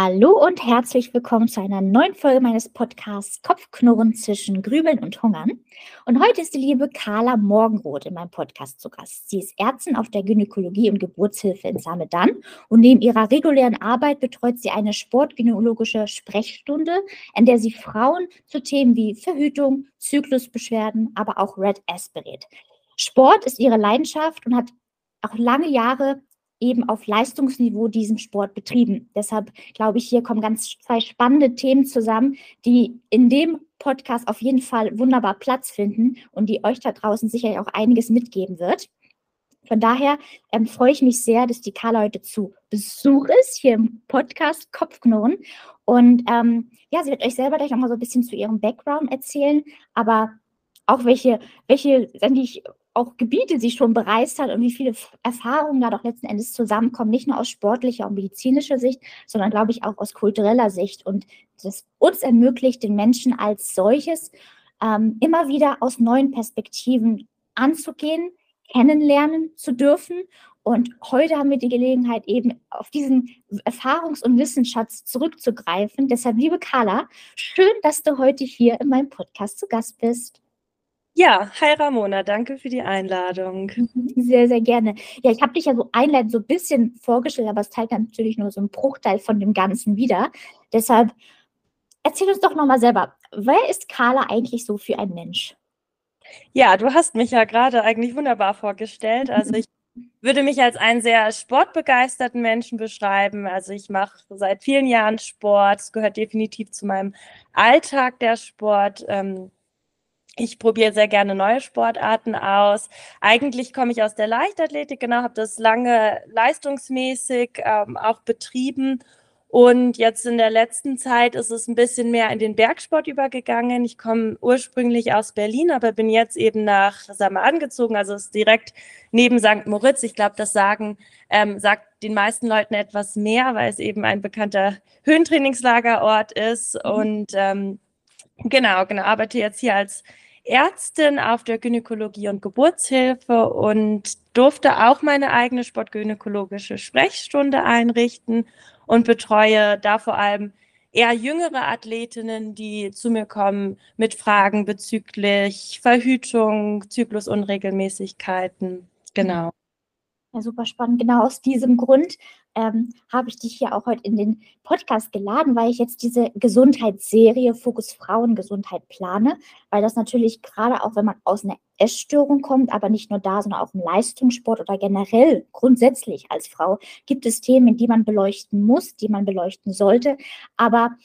Hallo und herzlich willkommen zu einer neuen Folge meines Podcasts Kopfknurren zwischen Grübeln und Hungern. Und heute ist die liebe Carla Morgenroth in meinem Podcast zu Gast. Sie ist Ärztin auf der Gynäkologie und Geburtshilfe in Samedan und neben ihrer regulären Arbeit betreut sie eine sportgynäkologische Sprechstunde, in der sie Frauen zu Themen wie Verhütung, Zyklusbeschwerden, aber auch Red S berät. Sport ist ihre Leidenschaft und hat auch lange Jahre eben auf Leistungsniveau diesen Sport betrieben. Deshalb glaube ich, hier kommen ganz zwei spannende Themen zusammen, die in dem Podcast auf jeden Fall wunderbar Platz finden und die euch da draußen sicherlich auch einiges mitgeben wird. Von daher ähm, freue ich mich sehr, dass die Carla heute zu Besuch ist, hier im Podcast Kopfknurren. Und ähm, ja, sie wird euch selber gleich nochmal so ein bisschen zu ihrem Background erzählen, aber auch welche, welche, ich, auch Gebiete sie schon bereist hat und wie viele Erfahrungen da doch letzten Endes zusammenkommen, nicht nur aus sportlicher und medizinischer Sicht, sondern glaube ich auch aus kultureller Sicht und das uns ermöglicht, den Menschen als solches ähm, immer wieder aus neuen Perspektiven anzugehen, kennenlernen zu dürfen. Und heute haben wir die Gelegenheit, eben auf diesen Erfahrungs- und Wissensschatz zurückzugreifen. Deshalb, liebe Carla, schön, dass du heute hier in meinem Podcast zu Gast bist. Ja, hi Ramona, danke für die Einladung. Sehr, sehr gerne. Ja, ich habe dich ja so einleitend so ein bisschen vorgestellt, aber es teilt natürlich nur so einen Bruchteil von dem Ganzen wieder. Deshalb erzähl uns doch nochmal selber, wer ist Carla eigentlich so für ein Mensch? Ja, du hast mich ja gerade eigentlich wunderbar vorgestellt. Also ich würde mich als einen sehr sportbegeisterten Menschen beschreiben. Also ich mache seit vielen Jahren Sport. Es gehört definitiv zu meinem Alltag der Sport. Ähm, ich probiere sehr gerne neue Sportarten aus. Eigentlich komme ich aus der Leichtathletik, genau, habe das lange leistungsmäßig ähm, auch betrieben. Und jetzt in der letzten Zeit ist es ein bisschen mehr in den Bergsport übergegangen. Ich komme ursprünglich aus Berlin, aber bin jetzt eben nach Samaden gezogen, also ist direkt neben St. Moritz. Ich glaube, das sagen, ähm, sagt den meisten Leuten etwas mehr, weil es eben ein bekannter Höhentrainingslagerort ist. Mhm. Und ähm, genau, genau, arbeite jetzt hier als Ärztin auf der Gynäkologie und Geburtshilfe und durfte auch meine eigene sportgynäkologische Sprechstunde einrichten und betreue da vor allem eher jüngere Athletinnen, die zu mir kommen mit Fragen bezüglich Verhütung, Zyklusunregelmäßigkeiten. Genau. Ja, super spannend. Genau aus diesem Grund ähm, habe ich dich hier auch heute in den Podcast geladen, weil ich jetzt diese Gesundheitsserie Fokus Frauengesundheit plane, weil das natürlich gerade auch, wenn man aus einer Essstörung kommt, aber nicht nur da, sondern auch im Leistungssport oder generell grundsätzlich als Frau, gibt es Themen, die man beleuchten muss, die man beleuchten sollte. Aber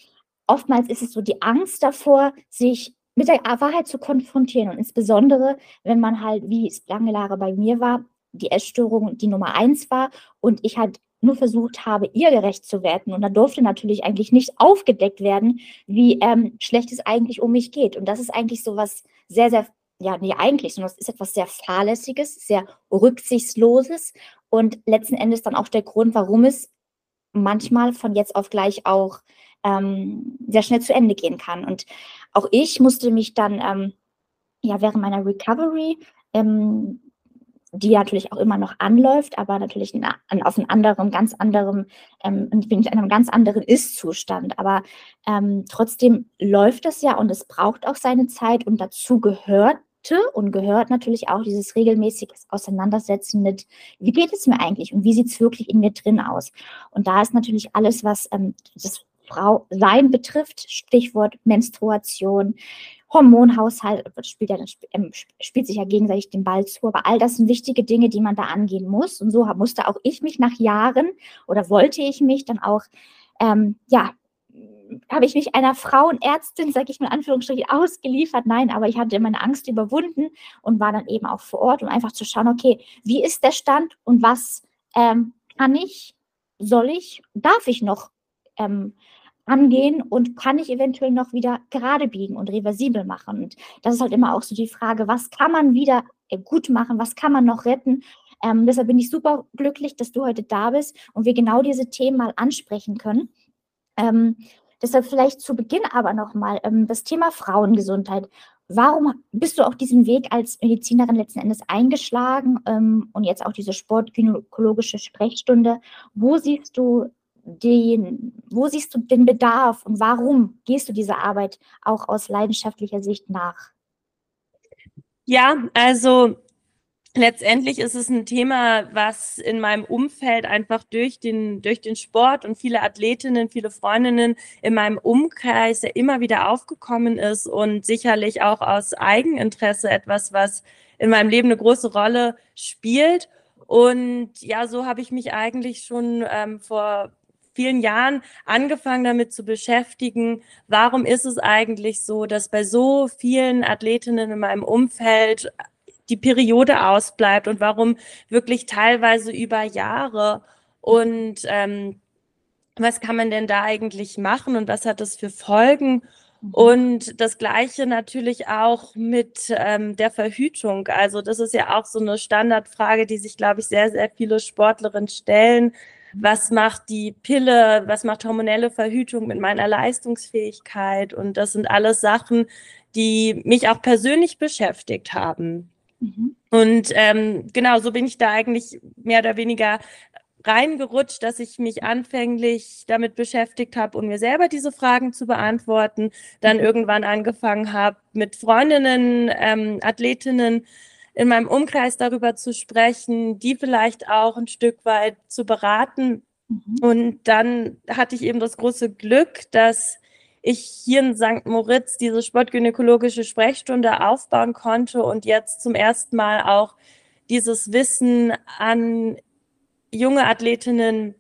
oftmals ist es so die Angst davor, sich mit der Wahrheit zu konfrontieren und insbesondere, wenn man halt, wie es lange Jahre bei mir war, die Essstörung die Nummer eins war und ich halt nur versucht habe, ihr gerecht zu werden. Und da durfte natürlich eigentlich nicht aufgedeckt werden, wie ähm, schlecht es eigentlich um mich geht. Und das ist eigentlich so was sehr, sehr, ja, nee, eigentlich, sondern das ist etwas sehr Fahrlässiges, sehr Rücksichtsloses und letzten Endes dann auch der Grund, warum es manchmal von jetzt auf gleich auch ähm, sehr schnell zu Ende gehen kann. Und auch ich musste mich dann ähm, ja während meiner Recovery ähm, die natürlich auch immer noch anläuft, aber natürlich in, auf einem anderen, ganz anderen, ähm, in einem ganz anderen Ist-Zustand. Aber ähm, trotzdem läuft das ja und es braucht auch seine Zeit und dazu gehörte und gehört natürlich auch dieses regelmäßige Auseinandersetzen mit, wie geht es mir eigentlich und wie sieht es wirklich in mir drin aus. Und da ist natürlich alles, was ähm, das Frau Sein betrifft, Stichwort Menstruation, Hormonhaushalt spielt, ja, ähm, spielt sich ja gegenseitig den Ball zu, aber all das sind wichtige Dinge, die man da angehen muss. Und so musste auch ich mich nach Jahren oder wollte ich mich dann auch, ähm, ja, habe ich mich einer Frauenärztin, sage ich mal in Anführungsstrichen, ausgeliefert. Nein, aber ich hatte meine Angst überwunden und war dann eben auch vor Ort, um einfach zu schauen, okay, wie ist der Stand und was ähm, kann ich, soll ich, darf ich noch ähm, angehen und kann ich eventuell noch wieder gerade biegen und reversibel machen. Und das ist halt immer auch so die Frage, was kann man wieder äh, gut machen, was kann man noch retten. Ähm, deshalb bin ich super glücklich, dass du heute da bist und wir genau diese Themen mal ansprechen können. Ähm, deshalb vielleicht zu Beginn aber nochmal ähm, das Thema Frauengesundheit. Warum bist du auch diesen Weg als Medizinerin letzten Endes eingeschlagen ähm, und jetzt auch diese sportgynäkologische Sprechstunde? Wo siehst du den, wo siehst du den Bedarf und warum gehst du dieser Arbeit auch aus leidenschaftlicher Sicht nach? Ja, also letztendlich ist es ein Thema, was in meinem Umfeld einfach durch den, durch den Sport und viele Athletinnen, viele Freundinnen in meinem Umkreis ja immer wieder aufgekommen ist und sicherlich auch aus Eigeninteresse etwas, was in meinem Leben eine große Rolle spielt. Und ja, so habe ich mich eigentlich schon ähm, vor vielen Jahren angefangen damit zu beschäftigen, warum ist es eigentlich so, dass bei so vielen Athletinnen in meinem Umfeld die Periode ausbleibt und warum wirklich teilweise über Jahre. Und ähm, was kann man denn da eigentlich machen und was hat das für Folgen? Mhm. Und das Gleiche natürlich auch mit ähm, der Verhütung. Also das ist ja auch so eine Standardfrage, die sich, glaube ich, sehr, sehr viele Sportlerinnen stellen. Was macht die Pille, was macht hormonelle Verhütung mit meiner Leistungsfähigkeit? Und das sind alles Sachen, die mich auch persönlich beschäftigt haben. Mhm. Und ähm, genau, so bin ich da eigentlich mehr oder weniger reingerutscht, dass ich mich anfänglich damit beschäftigt habe und mir selber diese Fragen zu beantworten. Dann mhm. irgendwann angefangen habe, mit Freundinnen, ähm, Athletinnen in meinem Umkreis darüber zu sprechen, die vielleicht auch ein Stück weit zu beraten. Mhm. Und dann hatte ich eben das große Glück, dass ich hier in St. Moritz diese sportgynäkologische Sprechstunde aufbauen konnte und jetzt zum ersten Mal auch dieses Wissen an junge Athletinnen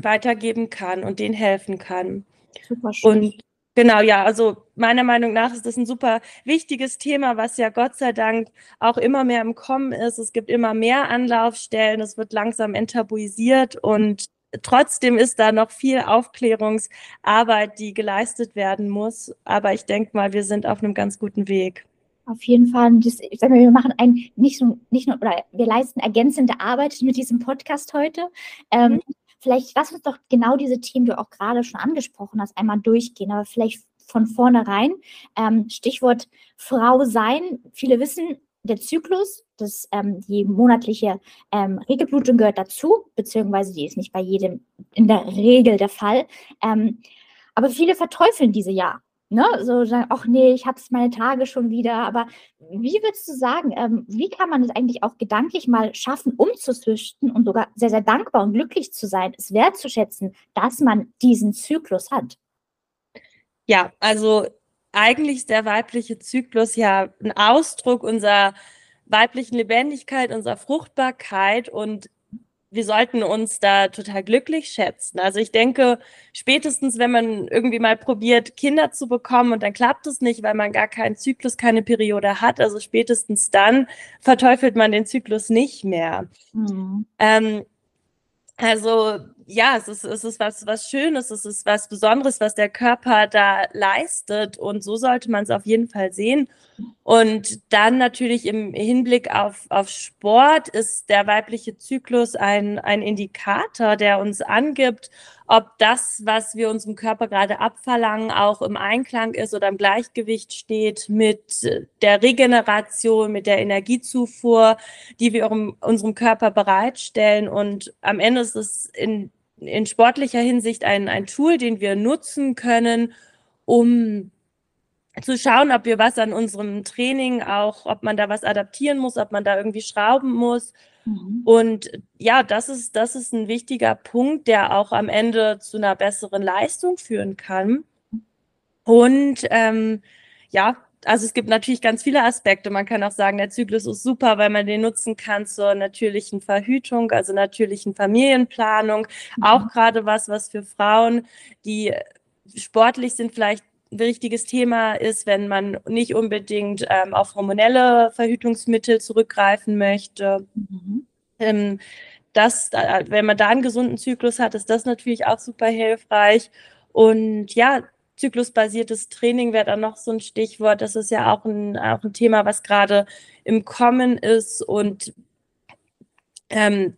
weitergeben kann und denen helfen kann. Super schön. Und genau, ja, also meiner Meinung nach ist das ein super wichtiges Thema, was ja Gott sei Dank auch immer mehr im Kommen ist. Es gibt immer mehr Anlaufstellen, es wird langsam enttabuisiert und trotzdem ist da noch viel Aufklärungsarbeit, die geleistet werden muss. Aber ich denke mal, wir sind auf einem ganz guten Weg. Auf jeden Fall. Das, ich sage mal, wir machen ein, nicht, so, nicht nur, oder wir leisten ergänzende Arbeit mit diesem Podcast heute. Ähm, mhm. Vielleicht lass uns doch genau diese Themen, die du auch gerade schon angesprochen hast, einmal durchgehen, aber vielleicht von vornherein. Ähm, Stichwort Frau sein. Viele wissen, der Zyklus, das, ähm, die monatliche ähm, Regelblutung gehört dazu, beziehungsweise die ist nicht bei jedem in der Regel der Fall. Ähm, aber viele verteufeln diese ja. Ne? So sagen, ach nee, ich habe meine Tage schon wieder. Aber wie würdest du sagen, ähm, wie kann man es eigentlich auch gedanklich mal schaffen, umzuswischen und sogar sehr, sehr dankbar und glücklich zu sein, es wertzuschätzen, dass man diesen Zyklus hat? Ja, also eigentlich ist der weibliche Zyklus ja ein Ausdruck unserer weiblichen Lebendigkeit, unserer Fruchtbarkeit und wir sollten uns da total glücklich schätzen. Also ich denke, spätestens, wenn man irgendwie mal probiert, Kinder zu bekommen und dann klappt es nicht, weil man gar keinen Zyklus, keine Periode hat, also spätestens dann verteufelt man den Zyklus nicht mehr. Mhm. Ähm, also ja, es ist, es ist was, was Schönes, es ist was Besonderes, was der Körper da leistet. Und so sollte man es auf jeden Fall sehen. Und dann natürlich im Hinblick auf, auf Sport ist der weibliche Zyklus ein, ein Indikator, der uns angibt, ob das, was wir unserem Körper gerade abverlangen, auch im Einklang ist oder im Gleichgewicht steht mit der Regeneration, mit der Energiezufuhr, die wir unserem Körper bereitstellen. Und am Ende ist es in, in sportlicher Hinsicht ein, ein Tool, den wir nutzen können, um zu schauen, ob wir was an unserem Training auch, ob man da was adaptieren muss, ob man da irgendwie schrauben muss. Mhm. Und ja, das ist, das ist ein wichtiger Punkt, der auch am Ende zu einer besseren Leistung führen kann. Und ähm, ja, also es gibt natürlich ganz viele Aspekte. Man kann auch sagen, der Zyklus ist super, weil man den nutzen kann zur natürlichen Verhütung, also natürlichen Familienplanung. Mhm. Auch gerade was, was für Frauen, die sportlich sind, vielleicht ein wichtiges Thema ist, wenn man nicht unbedingt ähm, auf hormonelle Verhütungsmittel zurückgreifen möchte. Mhm. Ähm, das, wenn man da einen gesunden Zyklus hat, ist das natürlich auch super hilfreich. Und ja, zyklusbasiertes Training wäre dann noch so ein Stichwort. Das ist ja auch ein, auch ein Thema, was gerade im Kommen ist und ähm,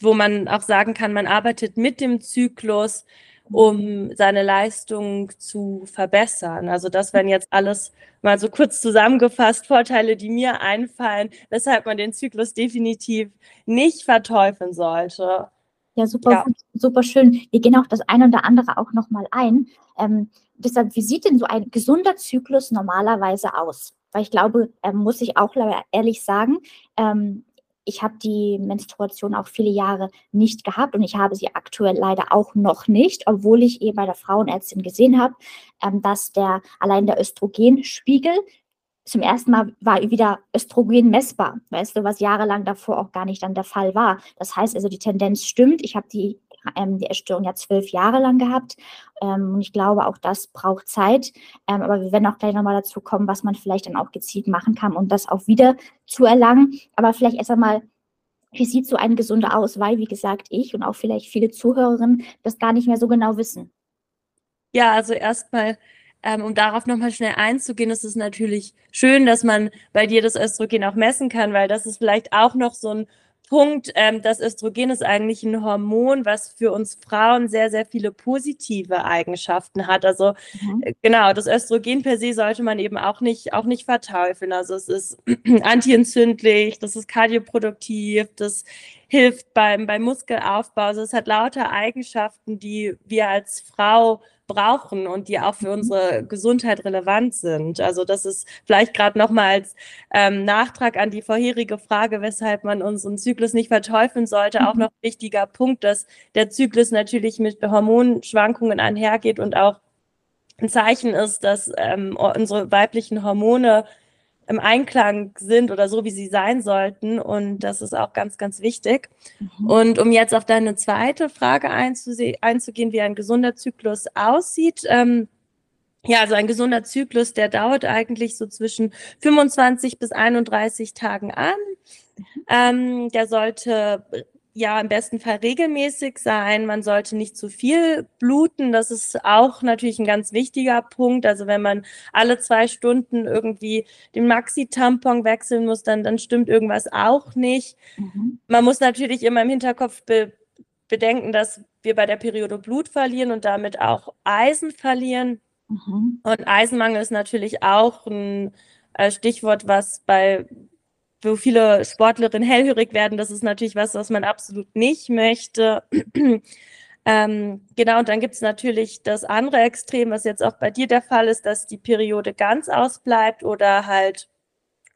wo man auch sagen kann, man arbeitet mit dem Zyklus um seine Leistung zu verbessern. Also das wären jetzt alles mal so kurz zusammengefasst Vorteile, die mir einfallen, weshalb man den Zyklus definitiv nicht verteufeln sollte. Ja, super, ja. super schön. Wir gehen auch das eine oder andere auch nochmal ein. Ähm, deshalb, wie sieht denn so ein gesunder Zyklus normalerweise aus? Weil ich glaube, ähm, muss ich auch ehrlich sagen, ähm, ich habe die Menstruation auch viele Jahre nicht gehabt und ich habe sie aktuell leider auch noch nicht, obwohl ich eben bei der Frauenärztin gesehen habe, ähm, dass der allein der Östrogenspiegel zum ersten Mal war wieder Östrogen messbar, weißt du, was jahrelang davor auch gar nicht dann der Fall war. Das heißt also, die Tendenz stimmt. Ich habe die, ähm, die Essstörung ja zwölf Jahre lang gehabt ähm, und ich glaube, auch das braucht Zeit. Ähm, aber wir werden auch gleich nochmal dazu kommen, was man vielleicht dann auch gezielt machen kann, um das auch wieder zu erlangen. Aber vielleicht erst einmal, wie sieht so ein gesunder aus? Weil, wie gesagt, ich und auch vielleicht viele Zuhörerinnen das gar nicht mehr so genau wissen. Ja, also erstmal ähm, um darauf nochmal schnell einzugehen, ist es natürlich schön, dass man bei dir das Östrogen auch messen kann, weil das ist vielleicht auch noch so ein Punkt, ähm, das Östrogen ist eigentlich ein Hormon, was für uns Frauen sehr, sehr viele positive Eigenschaften hat. Also mhm. Äh, genau, das Östrogen per se sollte man eben auch nicht, auch nicht verteufeln. Also es ist antientzündlich, das ist kardioproduktiv, das hilft beim, beim Muskelaufbau. Also es hat lauter Eigenschaften, die wir als Frau brauchen und die auch für unsere Gesundheit relevant sind. Also das ist vielleicht gerade nochmal als ähm, Nachtrag an die vorherige Frage, weshalb man unseren Zyklus nicht verteufeln sollte, auch mhm. noch ein wichtiger Punkt, dass der Zyklus natürlich mit Hormonschwankungen einhergeht und auch ein Zeichen ist, dass ähm, unsere weiblichen Hormone im Einklang sind oder so, wie sie sein sollten. Und das ist auch ganz, ganz wichtig. Mhm. Und um jetzt auf deine zweite Frage einzugehen, wie ein gesunder Zyklus aussieht. Ähm, ja, also ein gesunder Zyklus, der dauert eigentlich so zwischen 25 bis 31 Tagen an. Mhm. Ähm, der sollte ja im besten Fall regelmäßig sein. Man sollte nicht zu viel bluten. Das ist auch natürlich ein ganz wichtiger Punkt. Also wenn man alle zwei Stunden irgendwie den Maxi-Tampon wechseln muss, dann, dann stimmt irgendwas auch nicht. Mhm. Man muss natürlich immer im Hinterkopf be bedenken, dass wir bei der Periode Blut verlieren und damit auch Eisen verlieren. Mhm. Und Eisenmangel ist natürlich auch ein äh, Stichwort, was bei wo viele Sportlerinnen hellhörig werden, das ist natürlich was, was man absolut nicht möchte. ähm, genau, und dann gibt es natürlich das andere Extrem, was jetzt auch bei dir der Fall ist, dass die Periode ganz ausbleibt oder halt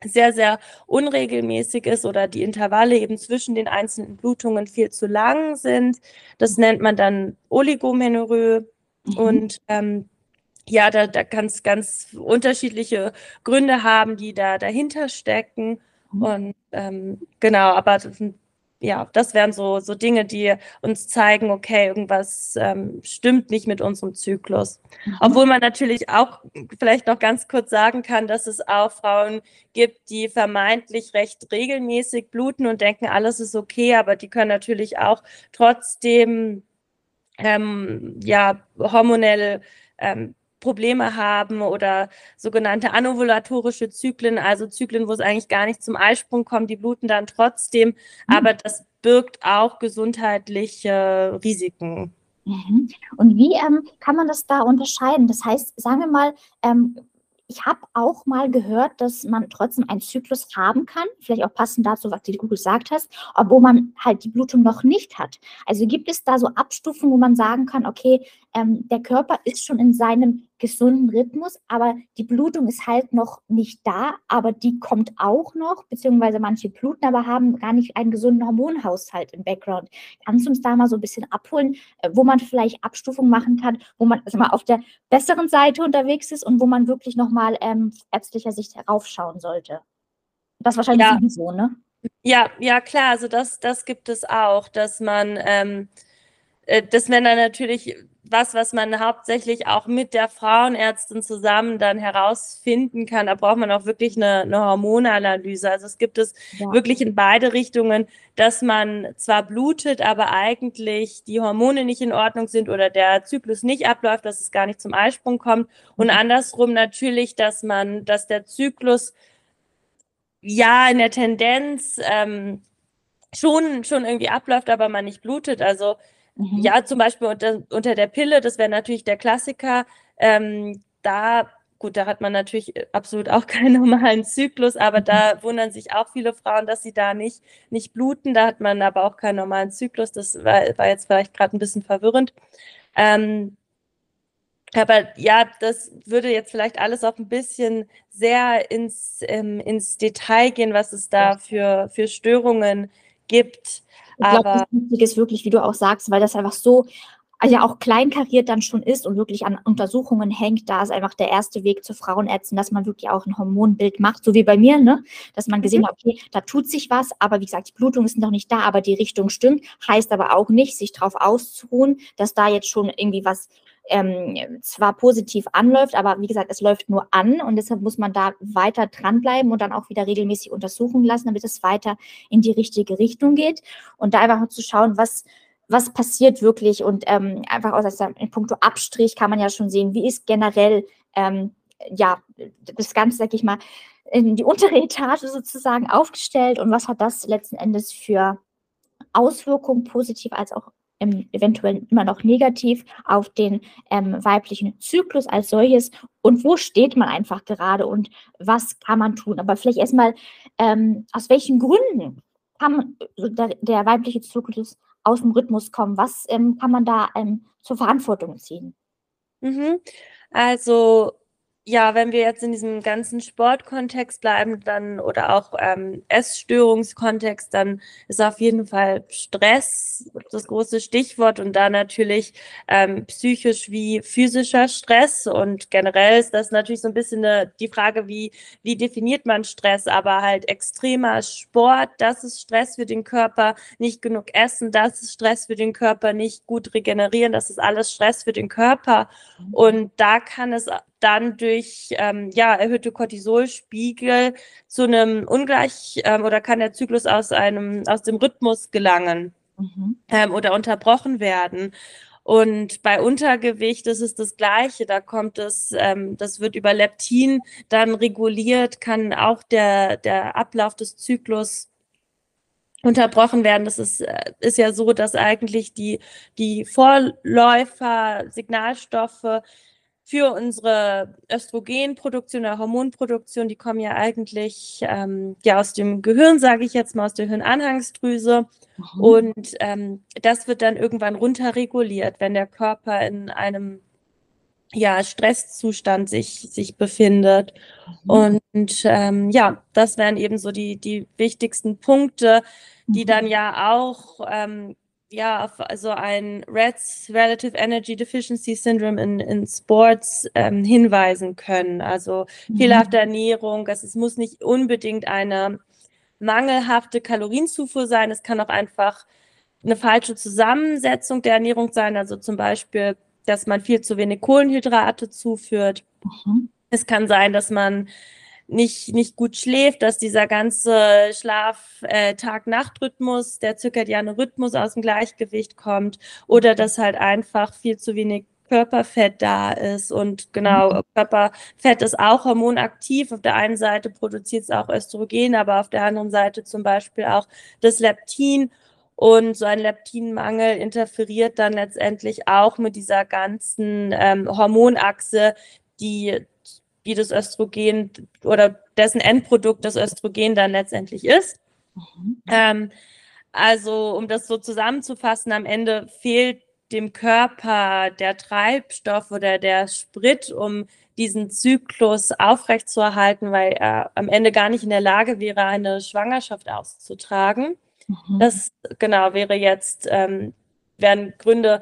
sehr, sehr unregelmäßig ist oder die Intervalle eben zwischen den einzelnen Blutungen viel zu lang sind. Das nennt man dann Oligomenorrhoe. Mhm. Und ähm, ja, da, da kann es ganz unterschiedliche Gründe haben, die da dahinter stecken. Mhm. Und ähm, genau, aber ja, das wären so, so Dinge, die uns zeigen, okay, irgendwas ähm, stimmt nicht mit unserem Zyklus. Mhm. Obwohl man natürlich auch vielleicht noch ganz kurz sagen kann, dass es auch Frauen gibt, die vermeintlich recht regelmäßig bluten und denken, alles ist okay, aber die können natürlich auch trotzdem ähm, ja hormonell ähm, Probleme haben oder sogenannte anovulatorische Zyklen, also Zyklen, wo es eigentlich gar nicht zum Eisprung kommt, die bluten dann trotzdem, mhm. aber das birgt auch gesundheitliche Risiken. Mhm. Und wie ähm, kann man das da unterscheiden? Das heißt, sagen wir mal, ähm, ich habe auch mal gehört, dass man trotzdem einen Zyklus haben kann, vielleicht auch passend dazu, was du gesagt hast, obwohl man halt die Blutung noch nicht hat. Also gibt es da so Abstufungen, wo man sagen kann, okay, ähm, der Körper ist schon in seinem gesunden Rhythmus, aber die Blutung ist halt noch nicht da, aber die kommt auch noch, beziehungsweise manche bluten, aber haben gar nicht einen gesunden Hormonhaushalt im Background. Kannst du uns da mal so ein bisschen abholen, äh, wo man vielleicht Abstufungen machen kann, wo man also mal auf der besseren Seite unterwegs ist und wo man wirklich nochmal ähm, ärztlicher Sicht heraufschauen sollte? Das wahrscheinlich ja. so, ne? Ja, ja, klar, also das, das gibt es auch, dass man, ähm, äh, dass dann natürlich was, was man hauptsächlich auch mit der Frauenärztin zusammen dann herausfinden kann. Da braucht man auch wirklich eine, eine Hormonanalyse. Also es gibt es ja. wirklich in beide Richtungen, dass man zwar blutet, aber eigentlich die Hormone nicht in Ordnung sind oder der Zyklus nicht abläuft, dass es gar nicht zum Eisprung kommt. Und mhm. andersrum natürlich, dass man, dass der Zyklus ja in der Tendenz ähm, schon, schon irgendwie abläuft, aber man nicht blutet. Also Mhm. Ja, zum Beispiel unter, unter der Pille, das wäre natürlich der Klassiker. Ähm, da gut, da hat man natürlich absolut auch keinen normalen Zyklus, aber da wundern sich auch viele Frauen, dass sie da nicht, nicht bluten. Da hat man aber auch keinen normalen Zyklus. Das war, war jetzt vielleicht gerade ein bisschen verwirrend. Ähm, aber ja, das würde jetzt vielleicht alles auch ein bisschen sehr ins, ähm, ins Detail gehen, was es da für, für Störungen gibt. Ich glaube, das Wichtige ist wirklich, wie du auch sagst, weil das einfach so ja auch kleinkariert dann schon ist und wirklich an Untersuchungen hängt, da ist einfach der erste Weg zur Frauenärztin, dass man wirklich auch ein Hormonbild macht, so wie bei mir, ne? dass man gesehen mhm. hat, okay, da tut sich was, aber wie gesagt, die Blutung ist noch nicht da, aber die Richtung stimmt, heißt aber auch nicht, sich darauf auszuruhen, dass da jetzt schon irgendwie was ähm, zwar positiv anläuft, aber wie gesagt, es läuft nur an und deshalb muss man da weiter dranbleiben und dann auch wieder regelmäßig untersuchen lassen, damit es weiter in die richtige Richtung geht und da einfach zu schauen, was was passiert wirklich und ähm, einfach aus also in puncto Abstrich kann man ja schon sehen, wie ist generell ähm, ja das Ganze, sag ich mal, in die untere Etage sozusagen aufgestellt und was hat das letzten Endes für Auswirkungen, positiv als auch ähm, eventuell immer noch negativ auf den ähm, weiblichen Zyklus als solches und wo steht man einfach gerade und was kann man tun. Aber vielleicht erstmal, ähm, aus welchen Gründen kann äh, der, der, weibliche Zyklus aus dem Rhythmus kommen? Was ähm, kann man da ähm, zur Verantwortung ziehen? Mhm. Also ja, wenn wir jetzt in diesem ganzen Sportkontext bleiben, dann oder auch ähm, Essstörungskontext, dann ist auf jeden Fall Stress das große Stichwort und da natürlich ähm, psychisch wie physischer Stress. Und generell ist das natürlich so ein bisschen eine, die Frage, wie wie definiert man Stress, aber halt extremer Sport, das ist Stress für den Körper, nicht genug Essen, das ist Stress für den Körper, nicht gut regenerieren, das ist alles Stress für den Körper. Mhm. und da kann es dann durch ähm, ja, erhöhte Cortisolspiegel zu einem Ungleich ähm, oder kann der Zyklus aus einem aus dem Rhythmus gelangen mhm. ähm, oder unterbrochen werden. Und bei Untergewicht ist es das Gleiche. Da kommt es, ähm, das wird über Leptin dann reguliert, kann auch der, der Ablauf des Zyklus unterbrochen werden. Das ist, äh, ist ja so, dass eigentlich die, die Vorläufer, Signalstoffe für unsere Östrogenproduktion oder Hormonproduktion, die kommen ja eigentlich ähm, ja aus dem Gehirn, sage ich jetzt mal, aus der Hirnanhangsdrüse. Mhm. Und ähm, das wird dann irgendwann runterreguliert, wenn der Körper in einem ja, Stresszustand sich, sich befindet. Mhm. Und ähm, ja, das wären eben so die, die wichtigsten Punkte, die mhm. dann ja auch ähm, ja, auf also ein REDS, Relative Energy Deficiency Syndrome in, in Sports ähm, hinweisen können. Also mhm. fehlerhafte Ernährung, es, es muss nicht unbedingt eine mangelhafte Kalorienzufuhr sein, es kann auch einfach eine falsche Zusammensetzung der Ernährung sein, also zum Beispiel, dass man viel zu wenig Kohlenhydrate zuführt. Mhm. Es kann sein, dass man nicht, nicht gut schläft, dass dieser ganze Schlaf-Tag-Nacht-Rhythmus, äh, der zirkadiane Rhythmus aus dem Gleichgewicht kommt oder dass halt einfach viel zu wenig Körperfett da ist. Und genau, mhm. Körperfett ist auch hormonaktiv. Auf der einen Seite produziert es auch Östrogen, aber auf der anderen Seite zum Beispiel auch das Leptin. Und so ein Leptinmangel interferiert dann letztendlich auch mit dieser ganzen ähm, Hormonachse, die wie das Östrogen oder dessen Endprodukt das Östrogen dann letztendlich ist. Mhm. Ähm, also, um das so zusammenzufassen, am Ende fehlt dem Körper der Treibstoff oder der Sprit, um diesen Zyklus aufrechtzuerhalten, weil er am Ende gar nicht in der Lage wäre, eine Schwangerschaft auszutragen. Mhm. Das genau wäre jetzt, ähm, wären Gründe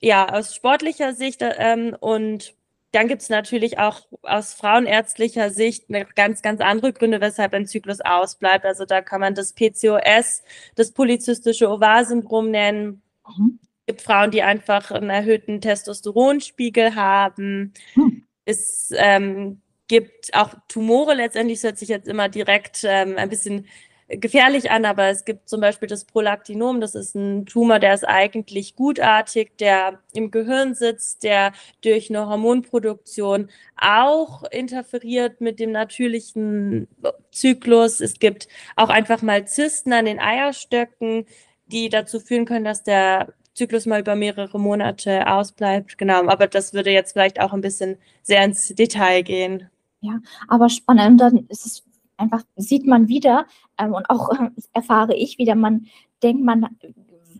ja aus sportlicher Sicht ähm, und dann gibt es natürlich auch aus frauenärztlicher Sicht ganz, ganz andere Gründe, weshalb ein Zyklus ausbleibt. Also da kann man das PCOS, das polyzystische Ovarsyndrom nennen. Mhm. Es gibt Frauen, die einfach einen erhöhten Testosteronspiegel haben. Mhm. Es ähm, gibt auch Tumore letztendlich, das hört sich jetzt immer direkt ähm, ein bisschen gefährlich an, aber es gibt zum Beispiel das Prolaktinom, das ist ein Tumor, der ist eigentlich gutartig, der im Gehirn sitzt, der durch eine Hormonproduktion auch interferiert mit dem natürlichen Zyklus. Es gibt auch einfach mal Zysten an den Eierstöcken, die dazu führen können, dass der Zyklus mal über mehrere Monate ausbleibt. Genau, aber das würde jetzt vielleicht auch ein bisschen sehr ins Detail gehen. Ja, aber spannend. Dann ist es einfach, sieht man wieder ähm, und auch äh, erfahre ich wieder, man denkt, man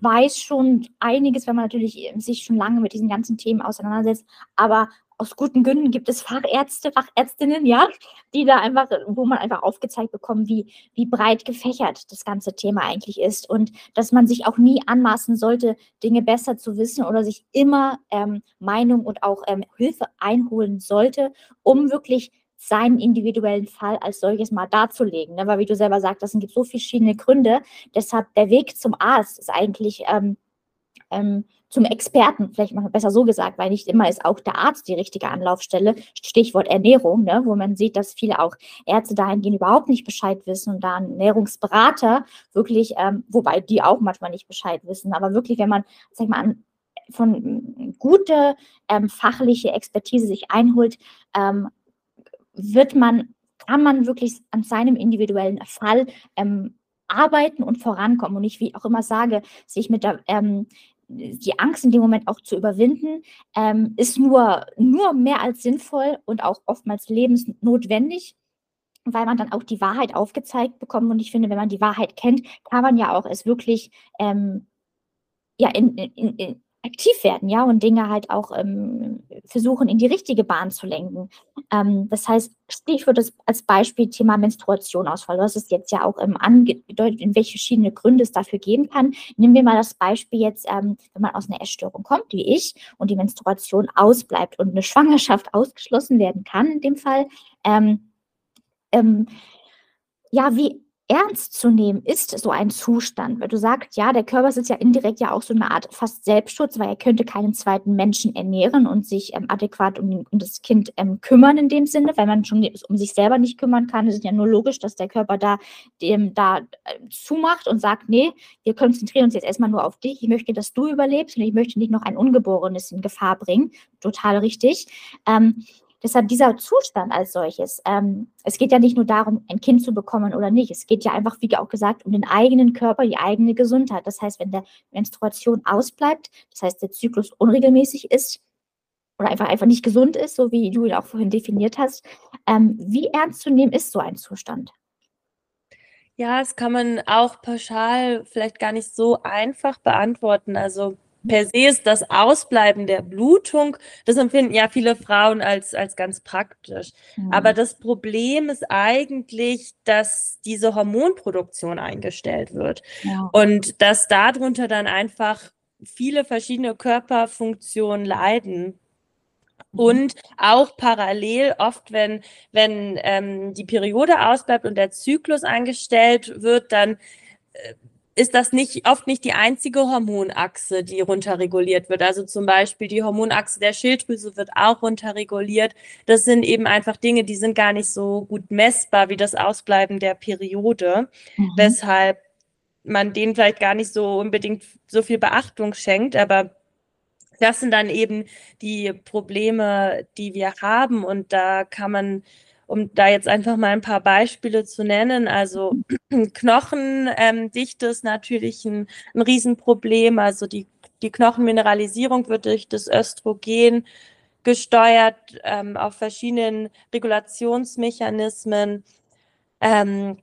weiß schon einiges, wenn man natürlich sich schon lange mit diesen ganzen Themen auseinandersetzt, aber aus guten Gründen gibt es Fachärzte, Fachärztinnen, ja, die da einfach, wo man einfach aufgezeigt bekommt, wie, wie breit gefächert das ganze Thema eigentlich ist. Und dass man sich auch nie anmaßen sollte, Dinge besser zu wissen oder sich immer ähm, Meinung und auch ähm, Hilfe einholen sollte, um wirklich seinen individuellen Fall als solches mal darzulegen. Ne? Weil wie du selber sagst, das gibt so verschiedene Gründe. Deshalb der Weg zum Arzt ist eigentlich ähm, ähm, zum Experten, vielleicht mal besser so gesagt, weil nicht immer ist auch der Arzt die richtige Anlaufstelle. Stichwort Ernährung, ne, wo man sieht, dass viele auch Ärzte dahingehend überhaupt nicht Bescheid wissen und da Ernährungsberater wirklich, ähm, wobei die auch manchmal nicht Bescheid wissen, aber wirklich, wenn man, sag mal, an, von gute ähm, fachliche Expertise sich einholt, ähm, wird man, kann man wirklich an seinem individuellen Fall ähm, arbeiten und vorankommen und ich, wie auch immer sage, sich mit der, ähm, die Angst in dem Moment auch zu überwinden, ähm, ist nur, nur mehr als sinnvoll und auch oftmals lebensnotwendig, weil man dann auch die Wahrheit aufgezeigt bekommt. Und ich finde, wenn man die Wahrheit kennt, kann man ja auch es wirklich ähm, ja, in, in, in, aktiv werden, ja, und Dinge halt auch ähm, versuchen, in die richtige Bahn zu lenken. Ähm, das heißt, ich würde als Beispiel Thema Menstruation ausfallen. Du hast es jetzt ja auch ähm, angedeutet, in welche verschiedene Gründe es dafür geben kann. Nehmen wir mal das Beispiel jetzt, ähm, wenn man aus einer Essstörung kommt, wie ich, und die Menstruation ausbleibt und eine Schwangerschaft ausgeschlossen werden kann in dem Fall. Ähm, ähm, ja, wie ernst zu nehmen ist so ein Zustand, weil du sagst, ja, der Körper ist ja indirekt ja auch so eine Art fast Selbstschutz, weil er könnte keinen zweiten Menschen ernähren und sich ähm, adäquat um, um, das Kind ähm, kümmern in dem Sinne, weil man schon um sich selber nicht kümmern kann. Es ist ja nur logisch, dass der Körper da, dem, da äh, zumacht und sagt, nee, wir konzentrieren uns jetzt erstmal nur auf dich. Ich möchte, dass du überlebst und ich möchte nicht noch ein Ungeborenes in Gefahr bringen. Total richtig. Ähm, Deshalb dieser Zustand als solches, ähm, es geht ja nicht nur darum, ein Kind zu bekommen oder nicht. Es geht ja einfach, wie auch gesagt, um den eigenen Körper, die eigene Gesundheit. Das heißt, wenn der Menstruation ausbleibt, das heißt, der Zyklus unregelmäßig ist oder einfach, einfach nicht gesund ist, so wie du ihn auch vorhin definiert hast, ähm, wie ernst zu nehmen ist so ein Zustand? Ja, das kann man auch pauschal vielleicht gar nicht so einfach beantworten. Also per se ist das Ausbleiben der Blutung, das empfinden ja viele Frauen als, als ganz praktisch. Mhm. Aber das Problem ist eigentlich, dass diese Hormonproduktion eingestellt wird ja. und dass darunter dann einfach viele verschiedene Körperfunktionen leiden. Mhm. Und auch parallel oft, wenn, wenn ähm, die Periode ausbleibt und der Zyklus eingestellt wird, dann äh, ist das nicht oft nicht die einzige Hormonachse, die runterreguliert wird. Also zum Beispiel die Hormonachse der Schilddrüse wird auch runterreguliert. Das sind eben einfach Dinge, die sind gar nicht so gut messbar wie das Ausbleiben der Periode, mhm. weshalb man denen vielleicht gar nicht so unbedingt so viel Beachtung schenkt. Aber das sind dann eben die Probleme, die wir haben. Und da kann man um da jetzt einfach mal ein paar Beispiele zu nennen. Also Knochendichte ähm, ist natürlich ein, ein Riesenproblem. Also die, die Knochenmineralisierung wird durch das Östrogen gesteuert ähm, auf verschiedenen Regulationsmechanismen. Ähm,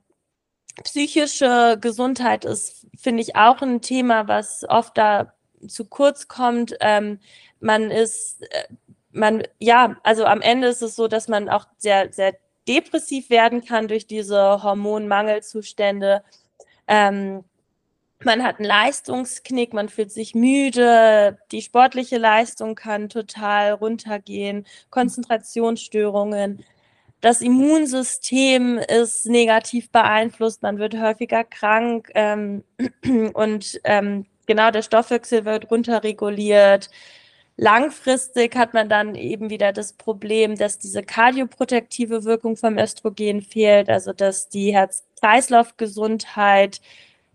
psychische Gesundheit ist, finde ich, auch ein Thema, was oft da zu kurz kommt. Ähm, man ist äh, man, ja, also am Ende ist es so, dass man auch sehr, sehr depressiv werden kann durch diese Hormonmangelzustände. Ähm, man hat einen Leistungsknick, man fühlt sich müde, die sportliche Leistung kann total runtergehen, Konzentrationsstörungen. Das Immunsystem ist negativ beeinflusst, man wird häufiger krank ähm, und ähm, genau der Stoffwechsel wird runterreguliert. Langfristig hat man dann eben wieder das Problem, dass diese kardioprotektive Wirkung vom Östrogen fehlt, also dass die Herz-Kreislauf-Gesundheit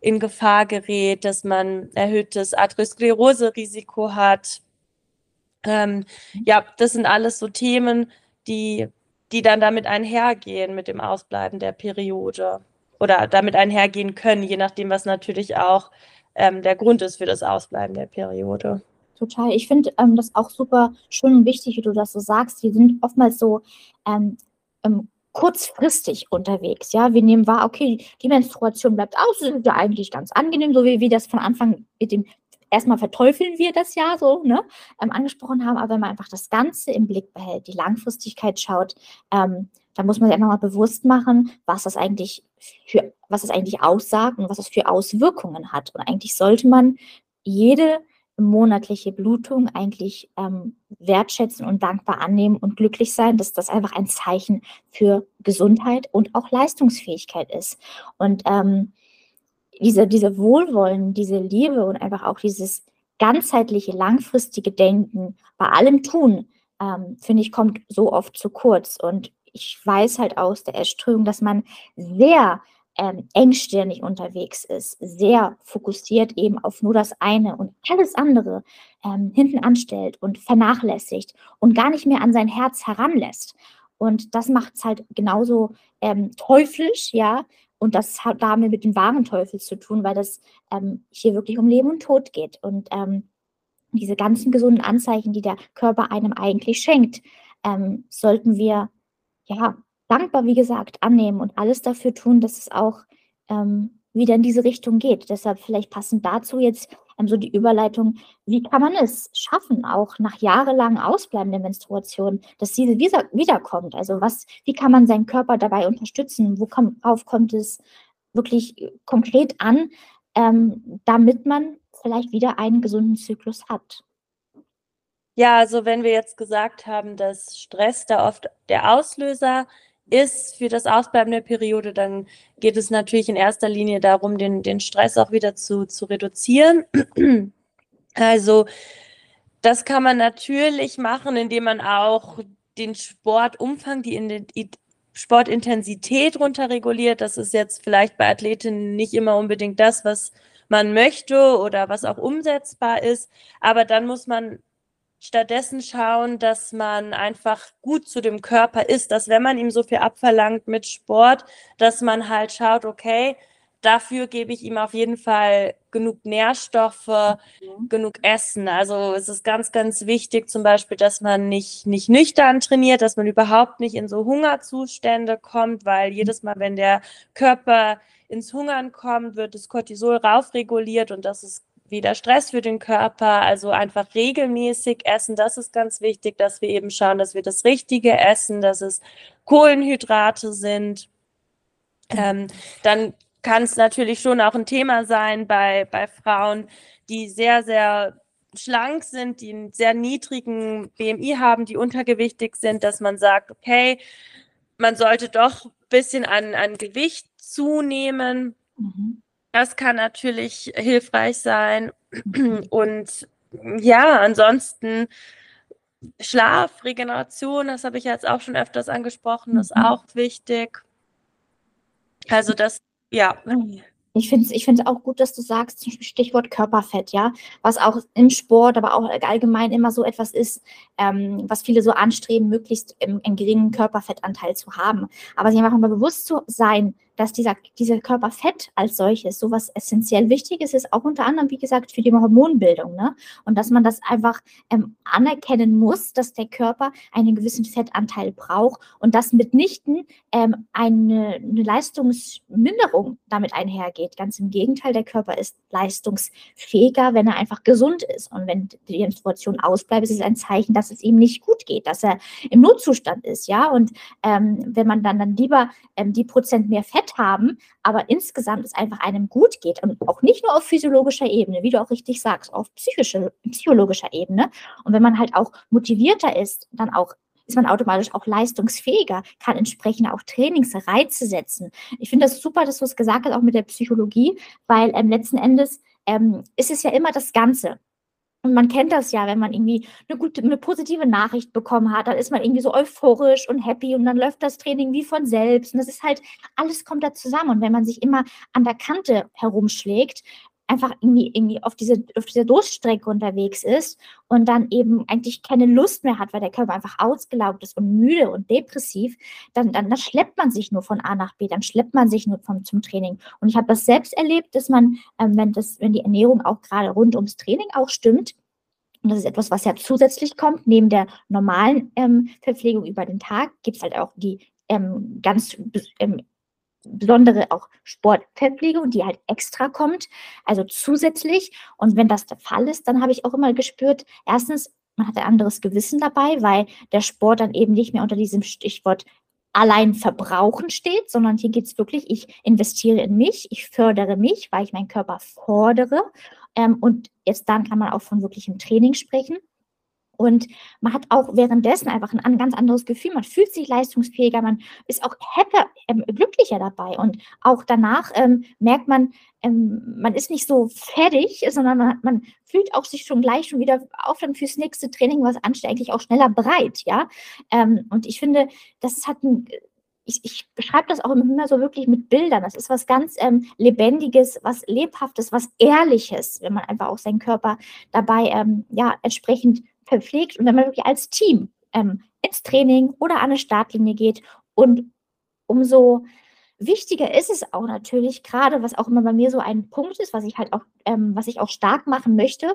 in Gefahr gerät, dass man erhöhtes Arteriosklerose-Risiko hat. Ähm, ja, das sind alles so Themen, die, die dann damit einhergehen mit dem Ausbleiben der Periode oder damit einhergehen können, je nachdem, was natürlich auch ähm, der Grund ist für das Ausbleiben der Periode. Total. Ich finde ähm, das auch super schön und wichtig, wie du das so sagst. Wir sind oftmals so ähm, ähm, kurzfristig unterwegs. Ja, wir nehmen wahr, okay, die Menstruation bleibt aus, das ist ja eigentlich ganz angenehm, so wie wir das von Anfang mit dem erstmal verteufeln wir das ja so, ne, ähm, angesprochen haben, aber wenn man einfach das Ganze im Blick behält, die Langfristigkeit schaut, ähm, dann muss man sich einfach mal bewusst machen, was das eigentlich für, was das eigentlich aussagt und was das für Auswirkungen hat. Und eigentlich sollte man jede monatliche Blutung eigentlich ähm, wertschätzen und dankbar annehmen und glücklich sein, dass das einfach ein Zeichen für Gesundheit und auch Leistungsfähigkeit ist. Und ähm, diese, diese Wohlwollen, diese Liebe und einfach auch dieses ganzheitliche, langfristige Denken bei allem Tun, ähm, finde ich, kommt so oft zu kurz. Und ich weiß halt aus der Erströmung, dass man sehr ähm, engstirnig unterwegs ist, sehr fokussiert eben auf nur das eine und alles andere ähm, hinten anstellt und vernachlässigt und gar nicht mehr an sein Herz heranlässt. Und das macht es halt genauso ähm, teuflisch, ja, und das hat damit mit dem wahren Teufel zu tun, weil das ähm, hier wirklich um Leben und Tod geht. Und ähm, diese ganzen gesunden Anzeichen, die der Körper einem eigentlich schenkt, ähm, sollten wir ja dankbar, wie gesagt, annehmen und alles dafür tun, dass es auch ähm, wieder in diese Richtung geht. Deshalb vielleicht passend dazu jetzt ähm, so die Überleitung, wie kann man es schaffen, auch nach jahrelang ausbleibender Menstruation, dass diese wieder, wiederkommt? Also was, wie kann man seinen Körper dabei unterstützen? Worauf kommt es wirklich konkret an, ähm, damit man vielleicht wieder einen gesunden Zyklus hat? Ja, also wenn wir jetzt gesagt haben, dass Stress da oft der Auslöser ist für das Ausbleiben der Periode, dann geht es natürlich in erster Linie darum, den, den Stress auch wieder zu, zu reduzieren. Also das kann man natürlich machen, indem man auch den Sportumfang, die, die Sportintensität runterreguliert. Das ist jetzt vielleicht bei Athletinnen nicht immer unbedingt das, was man möchte oder was auch umsetzbar ist. Aber dann muss man stattdessen schauen, dass man einfach gut zu dem Körper ist, dass wenn man ihm so viel abverlangt mit Sport, dass man halt schaut, okay, dafür gebe ich ihm auf jeden Fall genug Nährstoffe, mhm. genug Essen. Also es ist ganz, ganz wichtig zum Beispiel, dass man nicht, nicht nüchtern trainiert, dass man überhaupt nicht in so Hungerzustände kommt, weil jedes Mal, wenn der Körper ins Hungern kommt, wird das Cortisol raufreguliert und das ist wieder Stress für den Körper, also einfach regelmäßig essen. Das ist ganz wichtig, dass wir eben schauen, dass wir das Richtige essen, dass es Kohlenhydrate sind. Ähm, dann kann es natürlich schon auch ein Thema sein bei, bei Frauen, die sehr, sehr schlank sind, die einen sehr niedrigen BMI haben, die untergewichtig sind, dass man sagt, okay, man sollte doch ein bisschen an, an Gewicht zunehmen. Mhm. Das kann natürlich hilfreich sein. Und ja, ansonsten Schlaf, Regeneration, das habe ich jetzt auch schon öfters angesprochen, ist mhm. auch wichtig. Also das, ja. Ich finde es ich auch gut, dass du sagst, zum Stichwort Körperfett, ja, was auch im Sport, aber auch allgemein immer so etwas ist, ähm, was viele so anstreben, möglichst einen geringen Körperfettanteil zu haben. Aber sich einfach mal bewusst zu sein, dass dieser, dieser Körperfett als solches so was essentiell Wichtiges ist, auch unter anderem, wie gesagt, für die Hormonbildung. Ne? Und dass man das einfach ähm, anerkennen muss, dass der Körper einen gewissen Fettanteil braucht und dass mitnichten ähm, eine, eine Leistungsminderung damit einhergeht. Ganz im Gegenteil, der Körper ist leistungsfähiger, wenn er einfach gesund ist. Und wenn die Menstruation ausbleibt, ist es ein Zeichen, dass es ihm nicht gut geht, dass er im Notzustand ist. Ja, und ähm, wenn man dann, dann lieber ähm, die Prozent mehr Fett haben, aber insgesamt es einfach einem gut geht und auch nicht nur auf physiologischer Ebene, wie du auch richtig sagst, auf psychische, psychologischer Ebene. Und wenn man halt auch motivierter ist, dann auch ist man automatisch auch leistungsfähiger, kann entsprechend auch Trainingsreize setzen. Ich finde das super, dass du es gesagt hast, auch mit der Psychologie, weil ähm, letzten Endes ähm, ist es ja immer das Ganze. Und man kennt das ja, wenn man irgendwie eine gute, eine positive Nachricht bekommen hat, dann ist man irgendwie so euphorisch und happy und dann läuft das Training wie von selbst. Und das ist halt, alles kommt da zusammen. Und wenn man sich immer an der Kante herumschlägt, einfach irgendwie, irgendwie auf, diese, auf dieser Durststrecke unterwegs ist und dann eben eigentlich keine Lust mehr hat, weil der Körper einfach ausgelaugt ist und müde und depressiv, dann, dann, dann schleppt man sich nur von A nach B, dann schleppt man sich nur vom, zum Training. Und ich habe das selbst erlebt, dass man, ähm, wenn, das, wenn die Ernährung auch gerade rund ums Training auch stimmt, und das ist etwas, was ja zusätzlich kommt, neben der normalen ähm, Verpflegung über den Tag, gibt es halt auch die ähm, ganz ähm, besondere auch Sportverpflegung, die halt extra kommt, also zusätzlich. Und wenn das der Fall ist, dann habe ich auch immer gespürt, erstens, man hat ein anderes Gewissen dabei, weil der Sport dann eben nicht mehr unter diesem Stichwort allein verbrauchen steht, sondern hier geht es wirklich, ich investiere in mich, ich fördere mich, weil ich meinen Körper fordere. Ähm, und jetzt dann kann man auch von wirklichem Training sprechen. Und man hat auch währenddessen einfach ein, ganz anderes Gefühl. Man fühlt sich leistungsfähiger, man ist auch happier, ähm, glücklicher dabei. Und auch danach ähm, merkt man, ähm, man ist nicht so fertig, sondern man, man, fühlt auch sich schon gleich schon wieder auf dann fürs nächste Training, was ansteht, eigentlich auch schneller bereit. Ja? Ähm, und ich finde, das hat ein ich, ich beschreibe das auch immer so wirklich mit Bildern. Das ist was ganz ähm, Lebendiges, was Lebhaftes, was Ehrliches, wenn man einfach auch seinen Körper dabei ähm, ja entsprechend verpflegt und wenn man wirklich als Team ähm, ins Training oder an eine Startlinie geht. Und umso wichtiger ist es auch natürlich, gerade was auch immer bei mir so ein Punkt ist, was ich halt auch, ähm, was ich auch stark machen möchte,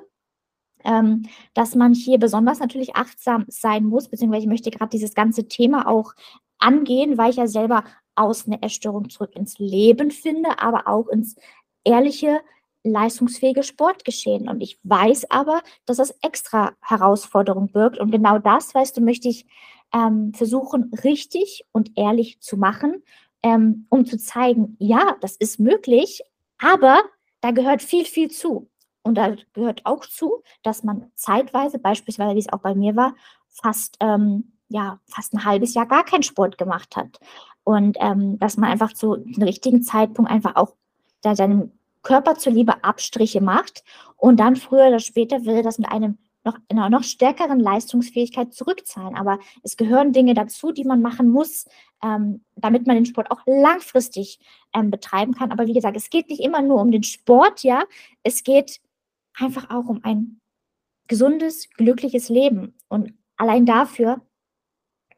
ähm, dass man hier besonders natürlich achtsam sein muss, beziehungsweise ich möchte gerade dieses ganze Thema auch angehen, weil ich ja selber aus einer Erstörung zurück ins Leben finde, aber auch ins ehrliche leistungsfähige Sportgeschehen. Und ich weiß aber, dass das extra Herausforderung birgt. Und genau das, weißt du, möchte ich ähm, versuchen, richtig und ehrlich zu machen, ähm, um zu zeigen, ja, das ist möglich, aber da gehört viel, viel zu. Und da gehört auch zu, dass man zeitweise, beispielsweise wie es auch bei mir war, fast, ähm, ja, fast ein halbes Jahr gar keinen Sport gemacht hat. Und ähm, dass man einfach zu einem richtigen Zeitpunkt einfach auch da seinem Körper zuliebe Abstriche macht und dann früher oder später will das mit einem noch, einer noch stärkeren Leistungsfähigkeit zurückzahlen. Aber es gehören Dinge dazu, die man machen muss, ähm, damit man den Sport auch langfristig ähm, betreiben kann. Aber wie gesagt, es geht nicht immer nur um den Sport, ja, es geht einfach auch um ein gesundes, glückliches Leben. Und allein dafür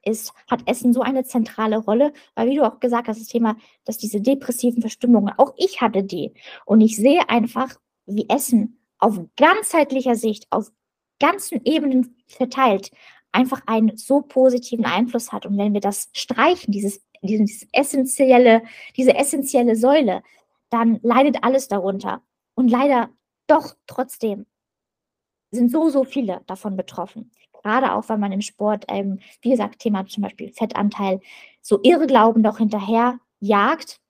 ist, hat Essen so eine zentrale Rolle, weil wie du auch gesagt hast, das Thema, dass diese depressiven Verstimmungen, auch ich hatte die. Und ich sehe einfach, wie Essen auf ganzheitlicher Sicht, auf ganzen Ebenen verteilt, einfach einen so positiven Einfluss hat. Und wenn wir das streichen, dieses, dieses essentielle, diese essentielle Säule, dann leidet alles darunter. Und leider doch trotzdem sind so, so viele davon betroffen gerade auch, weil man im Sport, ähm, wie gesagt, Thema zum Beispiel Fettanteil, so Irrglauben doch hinterher jagt,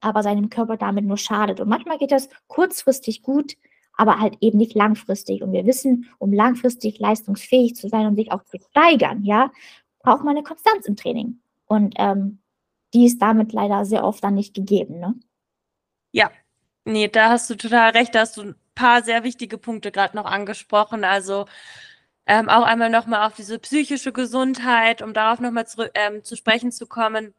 aber seinem Körper damit nur schadet. Und manchmal geht das kurzfristig gut, aber halt eben nicht langfristig. Und wir wissen, um langfristig leistungsfähig zu sein und sich auch zu steigern, ja, braucht man eine Konstanz im Training. Und ähm, die ist damit leider sehr oft dann nicht gegeben. Ne? Ja, nee, da hast du total recht. Da hast du ein paar sehr wichtige Punkte gerade noch angesprochen. Also ähm, auch einmal nochmal auf diese psychische Gesundheit, um darauf nochmal zu, ähm, zu sprechen zu kommen.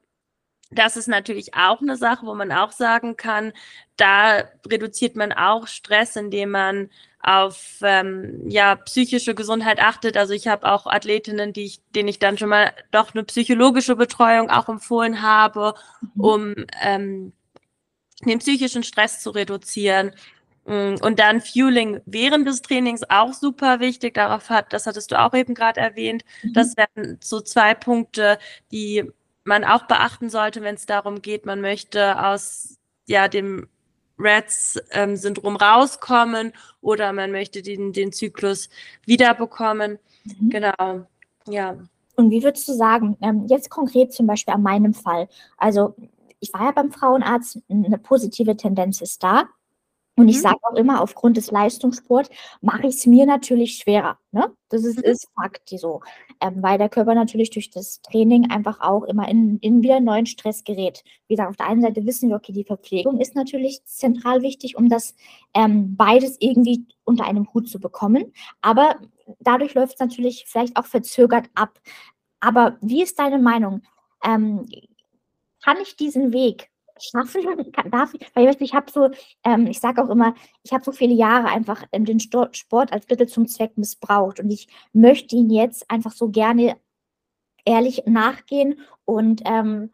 Das ist natürlich auch eine Sache, wo man auch sagen kann, da reduziert man auch Stress, indem man auf ähm, ja psychische Gesundheit achtet. Also ich habe auch Athletinnen, die ich, denen ich dann schon mal doch eine psychologische Betreuung auch empfohlen habe, mhm. um ähm, den psychischen Stress zu reduzieren. Mm, und dann Fueling während des Trainings auch super wichtig. Darauf hat, das hattest du auch eben gerade erwähnt. Mhm. Das wären so zwei Punkte, die man auch beachten sollte, wenn es darum geht, man möchte aus ja dem Rats-Syndrom ähm, rauskommen oder man möchte den, den Zyklus wiederbekommen. Mhm. Genau, ja. Und wie würdest du sagen, ähm, jetzt konkret zum Beispiel an meinem Fall, also ich war ja beim Frauenarzt, eine positive Tendenz ist da. Und ich mhm. sage auch immer, aufgrund des Leistungssports mache ich es mir natürlich schwerer. Ne? Das ist, mhm. ist Fakt so. Ähm, weil der Körper natürlich durch das Training einfach auch immer in, in wieder neuen Stress gerät. Wie gesagt, auf der einen Seite wissen wir, okay, die Verpflegung ist natürlich zentral wichtig, um das ähm, beides irgendwie unter einem Hut zu bekommen. Aber dadurch läuft es natürlich vielleicht auch verzögert ab. Aber wie ist deine Meinung? Ähm, kann ich diesen Weg schaffen darf ich, weil ich, ich habe so, ähm, ich sage auch immer, ich habe so viele Jahre einfach ähm, den Sport als Mittel zum Zweck missbraucht und ich möchte ihn jetzt einfach so gerne ehrlich nachgehen und ähm,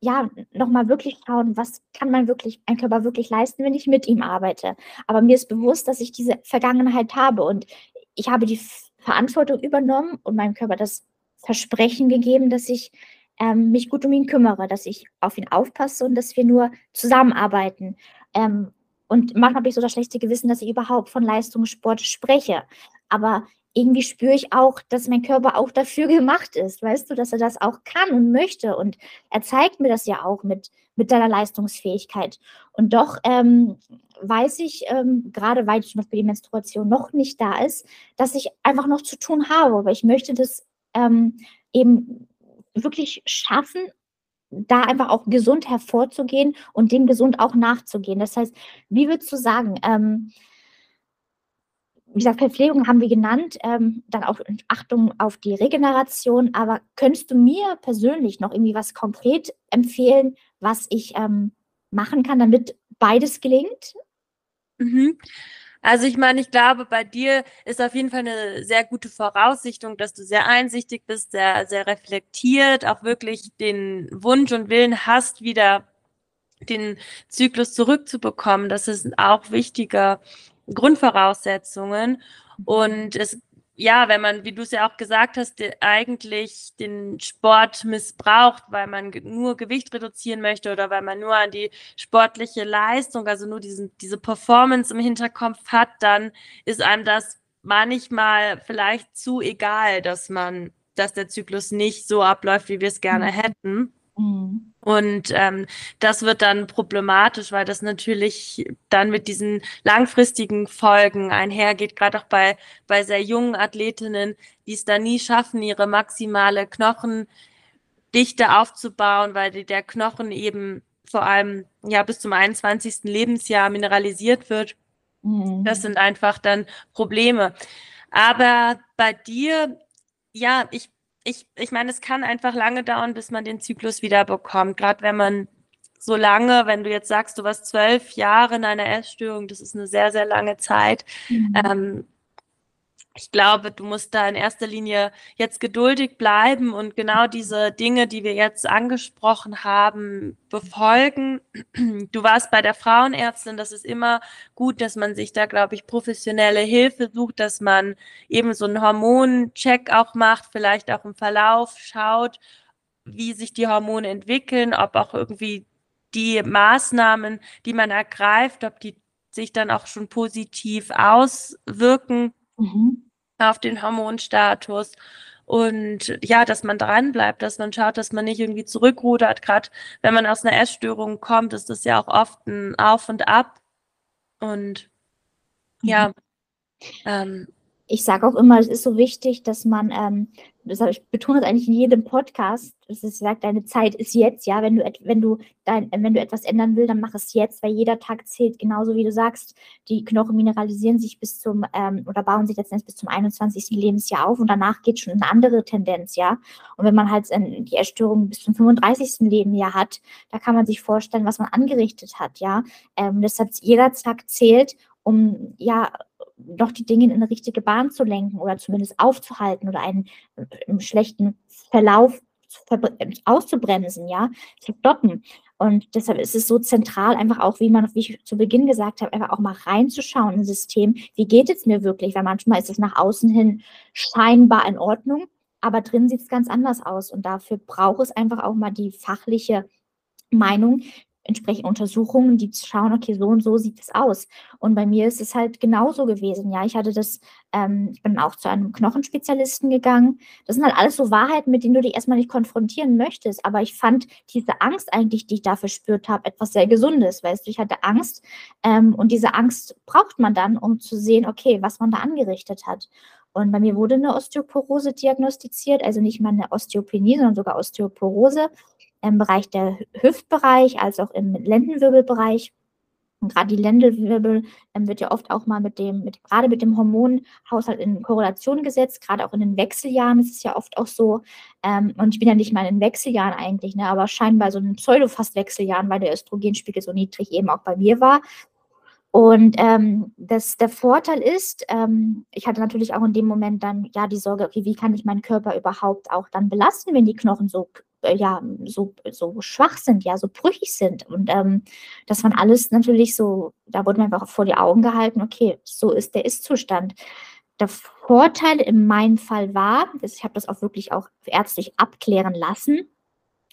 ja, nochmal wirklich schauen, was kann man wirklich, ein Körper wirklich leisten, wenn ich mit ihm arbeite. Aber mir ist bewusst, dass ich diese Vergangenheit habe und ich habe die Verantwortung übernommen und meinem Körper das Versprechen gegeben, dass ich ähm, mich gut um ihn kümmere, dass ich auf ihn aufpasse und dass wir nur zusammenarbeiten. Ähm, und manchmal habe ich so das schlechte Gewissen, dass ich überhaupt von Leistungssport spreche. Aber irgendwie spüre ich auch, dass mein Körper auch dafür gemacht ist, weißt du, dass er das auch kann und möchte. Und er zeigt mir das ja auch mit, mit seiner Leistungsfähigkeit. Und doch ähm, weiß ich, ähm, gerade weil zum Beispiel die Menstruation noch nicht da ist, dass ich einfach noch zu tun habe. Aber ich möchte das ähm, eben wirklich schaffen, da einfach auch gesund hervorzugehen und dem gesund auch nachzugehen. Das heißt, wie würdest du sagen, ähm, wie gesagt, Verpflegung haben wir genannt, ähm, dann auch Achtung auf die Regeneration. Aber könntest du mir persönlich noch irgendwie was konkret empfehlen, was ich ähm, machen kann, damit beides gelingt? Mhm. Also ich meine, ich glaube, bei dir ist auf jeden Fall eine sehr gute Voraussichtung, dass du sehr einsichtig bist, sehr, sehr reflektiert, auch wirklich den Wunsch und Willen hast, wieder den Zyklus zurückzubekommen. Das ist auch wichtiger Grundvoraussetzungen. Und es, ja, wenn man, wie du es ja auch gesagt hast, eigentlich den Sport missbraucht, weil man nur Gewicht reduzieren möchte oder weil man nur an die sportliche Leistung, also nur diesen, diese Performance im Hinterkopf hat, dann ist einem das manchmal vielleicht zu egal, dass man, dass der Zyklus nicht so abläuft, wie wir es gerne mhm. hätten. Mhm. Und ähm, das wird dann problematisch, weil das natürlich dann mit diesen langfristigen Folgen einhergeht, gerade auch bei, bei sehr jungen Athletinnen, die es dann nie schaffen, ihre maximale Knochendichte aufzubauen, weil die, der Knochen eben vor allem ja bis zum 21. Lebensjahr mineralisiert wird. Mhm. Das sind einfach dann Probleme. Aber bei dir, ja, ich ich, ich meine, es kann einfach lange dauern, bis man den Zyklus wieder bekommt. Gerade wenn man so lange, wenn du jetzt sagst, du warst zwölf Jahre in einer Essstörung, das ist eine sehr, sehr lange Zeit. Mhm. Ähm, ich glaube, du musst da in erster Linie jetzt geduldig bleiben und genau diese Dinge, die wir jetzt angesprochen haben, befolgen. Du warst bei der Frauenärztin, das ist immer gut, dass man sich da, glaube ich, professionelle Hilfe sucht, dass man eben so einen Hormoncheck auch macht, vielleicht auch im Verlauf schaut, wie sich die Hormone entwickeln, ob auch irgendwie die Maßnahmen, die man ergreift, ob die sich dann auch schon positiv auswirken. Mhm auf den Hormonstatus. Und ja, dass man dran bleibt, dass man schaut, dass man nicht irgendwie zurückrudert. Gerade wenn man aus einer Essstörung kommt, ist das ja auch oft ein Auf und Ab. Und ja, mhm. ähm, ich sage auch immer, es ist so wichtig, dass man, ähm, das, ich betone das eigentlich in jedem Podcast, dass es sagt, deine Zeit ist jetzt, ja, wenn du, wenn du dein, wenn du etwas ändern willst, dann mach es jetzt, weil jeder Tag zählt, genauso wie du sagst, die Knochen mineralisieren sich bis zum, ähm, oder bauen sich letztendlich bis zum 21. Lebensjahr auf und danach geht schon eine andere Tendenz, ja. Und wenn man halt äh, die Erstörung bis zum 35. Lebensjahr hat, da kann man sich vorstellen, was man angerichtet hat, ja. Ähm, deshalb jeder Tag zählt um ja doch die Dinge in eine richtige Bahn zu lenken oder zumindest aufzuhalten oder einen, einen schlechten Verlauf auszubremsen, ja, zu stoppen. Und deshalb ist es so zentral, einfach auch, wie man, wie ich zu Beginn gesagt habe, einfach auch mal reinzuschauen im System, wie geht es mir wirklich? Weil manchmal ist es nach außen hin scheinbar in Ordnung, aber drin sieht es ganz anders aus. Und dafür braucht es einfach auch mal die fachliche Meinung, entsprechend Untersuchungen, die schauen, okay, so und so sieht es aus. Und bei mir ist es halt genauso gewesen. Ja, ich hatte das, ähm, ich bin auch zu einem Knochenspezialisten gegangen. Das sind halt alles so Wahrheiten, mit denen du dich erstmal nicht konfrontieren möchtest. Aber ich fand diese Angst eigentlich, die ich da verspürt habe, etwas sehr Gesundes. Weißt du, ich hatte Angst ähm, und diese Angst braucht man dann, um zu sehen, okay, was man da angerichtet hat. Und bei mir wurde eine Osteoporose diagnostiziert, also nicht mal eine Osteopenie, sondern sogar Osteoporose im Bereich der Hüftbereich als auch im Lendenwirbelbereich. Und gerade die Lendenwirbel ähm, wird ja oft auch mal mit dem, mit, gerade mit dem Hormonhaushalt in Korrelation gesetzt, gerade auch in den Wechseljahren ist es ja oft auch so. Ähm, und ich bin ja nicht mal in den Wechseljahren eigentlich, ne, aber scheinbar so in Pseudo-Fast-Wechseljahren, weil der Östrogenspiegel so niedrig eben auch bei mir war. Und ähm, das, der Vorteil ist, ähm, ich hatte natürlich auch in dem Moment dann ja die Sorge, okay, wie kann ich meinen Körper überhaupt auch dann belasten, wenn die Knochen so ja so, so schwach sind, ja so brüchig sind. Und ähm, das waren alles natürlich so, da wurde mir einfach vor die Augen gehalten, okay, so ist der Ist-Zustand. Der Vorteil in meinem Fall war, ich habe das auch wirklich auch ärztlich abklären lassen,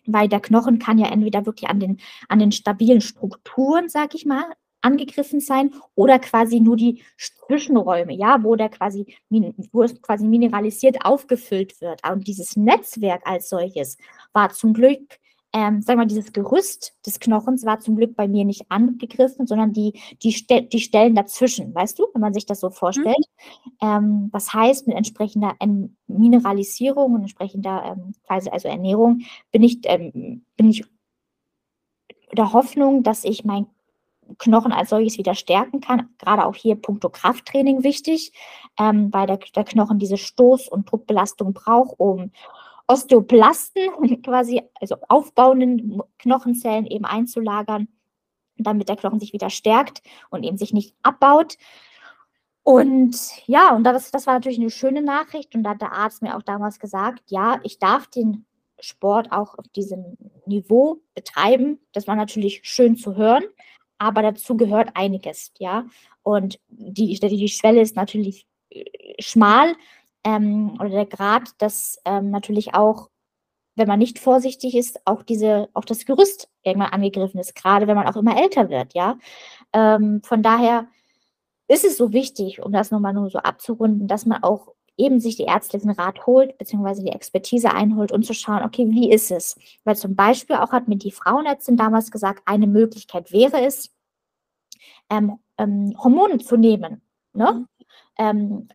weil der Knochen kann ja entweder wirklich an den, an den stabilen Strukturen, sag ich mal, angegriffen sein oder quasi nur die Zwischenräume, ja, wo der quasi, wo es quasi mineralisiert aufgefüllt wird. Und dieses Netzwerk als solches war zum Glück, ähm, wir mal, dieses Gerüst des Knochens war zum Glück bei mir nicht angegriffen, sondern die, die, Ste die Stellen dazwischen, weißt du, wenn man sich das so vorstellt. Mhm. Ähm, das heißt, mit entsprechender Mineralisierung und entsprechender ähm, also Ernährung bin ich, ähm, bin ich der Hoffnung, dass ich mein Knochen als solches wieder stärken kann. Gerade auch hier puncto Krafttraining wichtig, ähm, weil der, der Knochen diese Stoß- und Druckbelastung braucht, um Osteoplasten, quasi, also aufbauenden Knochenzellen eben einzulagern, damit der Knochen sich wieder stärkt und eben sich nicht abbaut. Und ja, und das, das war natürlich eine schöne Nachricht. Und da hat der Arzt mir auch damals gesagt, ja, ich darf den Sport auch auf diesem Niveau betreiben. Das war natürlich schön zu hören aber dazu gehört einiges, ja. Und die, die Schwelle ist natürlich äh, schmal ähm, oder der Grad, dass ähm, natürlich auch, wenn man nicht vorsichtig ist, auch diese, auch das Gerüst irgendwann angegriffen ist, gerade wenn man auch immer älter wird, ja. Ähm, von daher ist es so wichtig, um das nochmal nur so abzurunden, dass man auch eben sich die ärztlichen Rat holt, beziehungsweise die Expertise einholt und zu schauen, okay, wie ist es? Weil zum Beispiel auch hat mir die Frauenärztin damals gesagt, eine Möglichkeit wäre es, ähm, ähm, Hormone zu nehmen. Ne? Mhm. Ähm,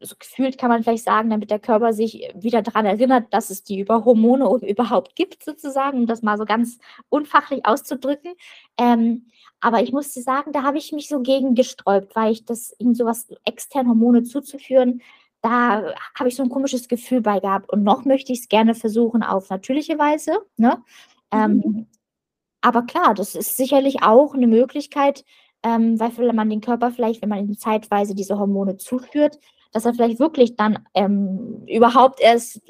so gefühlt kann man vielleicht sagen, damit der Körper sich wieder daran erinnert, dass es die über Hormone überhaupt gibt, sozusagen, um das mal so ganz unfachlich auszudrücken. Ähm, aber ich muss dir sagen, da habe ich mich so gegen gesträubt, weil ich das, ihm sowas extern Hormone zuzuführen, da habe ich so ein komisches Gefühl bei gehabt. Und noch möchte ich es gerne versuchen auf natürliche Weise. Ne? Mhm. Ähm, aber klar, das ist sicherlich auch eine Möglichkeit, ähm, weil man den Körper vielleicht, wenn man ihm zeitweise diese Hormone zuführt, dass er vielleicht wirklich dann ähm, überhaupt erst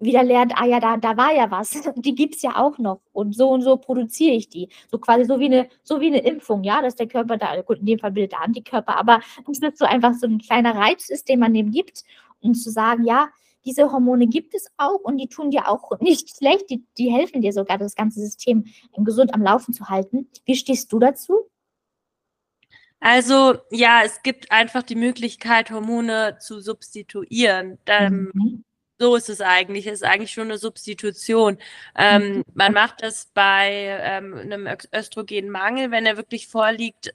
wieder lernt, ah ja, da, da war ja was, die gibt es ja auch noch und so und so produziere ich die. So quasi so wie eine, so wie eine Impfung, ja, dass der Körper da, gut, in dem Fall bildet der Antikörper, aber dass das so einfach so ein kleiner Reiz ist, den man dem gibt, um zu sagen, ja, diese Hormone gibt es auch und die tun dir auch nicht schlecht, die, die helfen dir sogar, das ganze System gesund am Laufen zu halten. Wie stehst du dazu? Also ja, es gibt einfach die Möglichkeit, Hormone zu substituieren. Ähm, mhm. So ist es eigentlich. Es ist eigentlich schon eine Substitution. Ähm, mhm. Man macht das bei ähm, einem Östrogenmangel, wenn er wirklich vorliegt.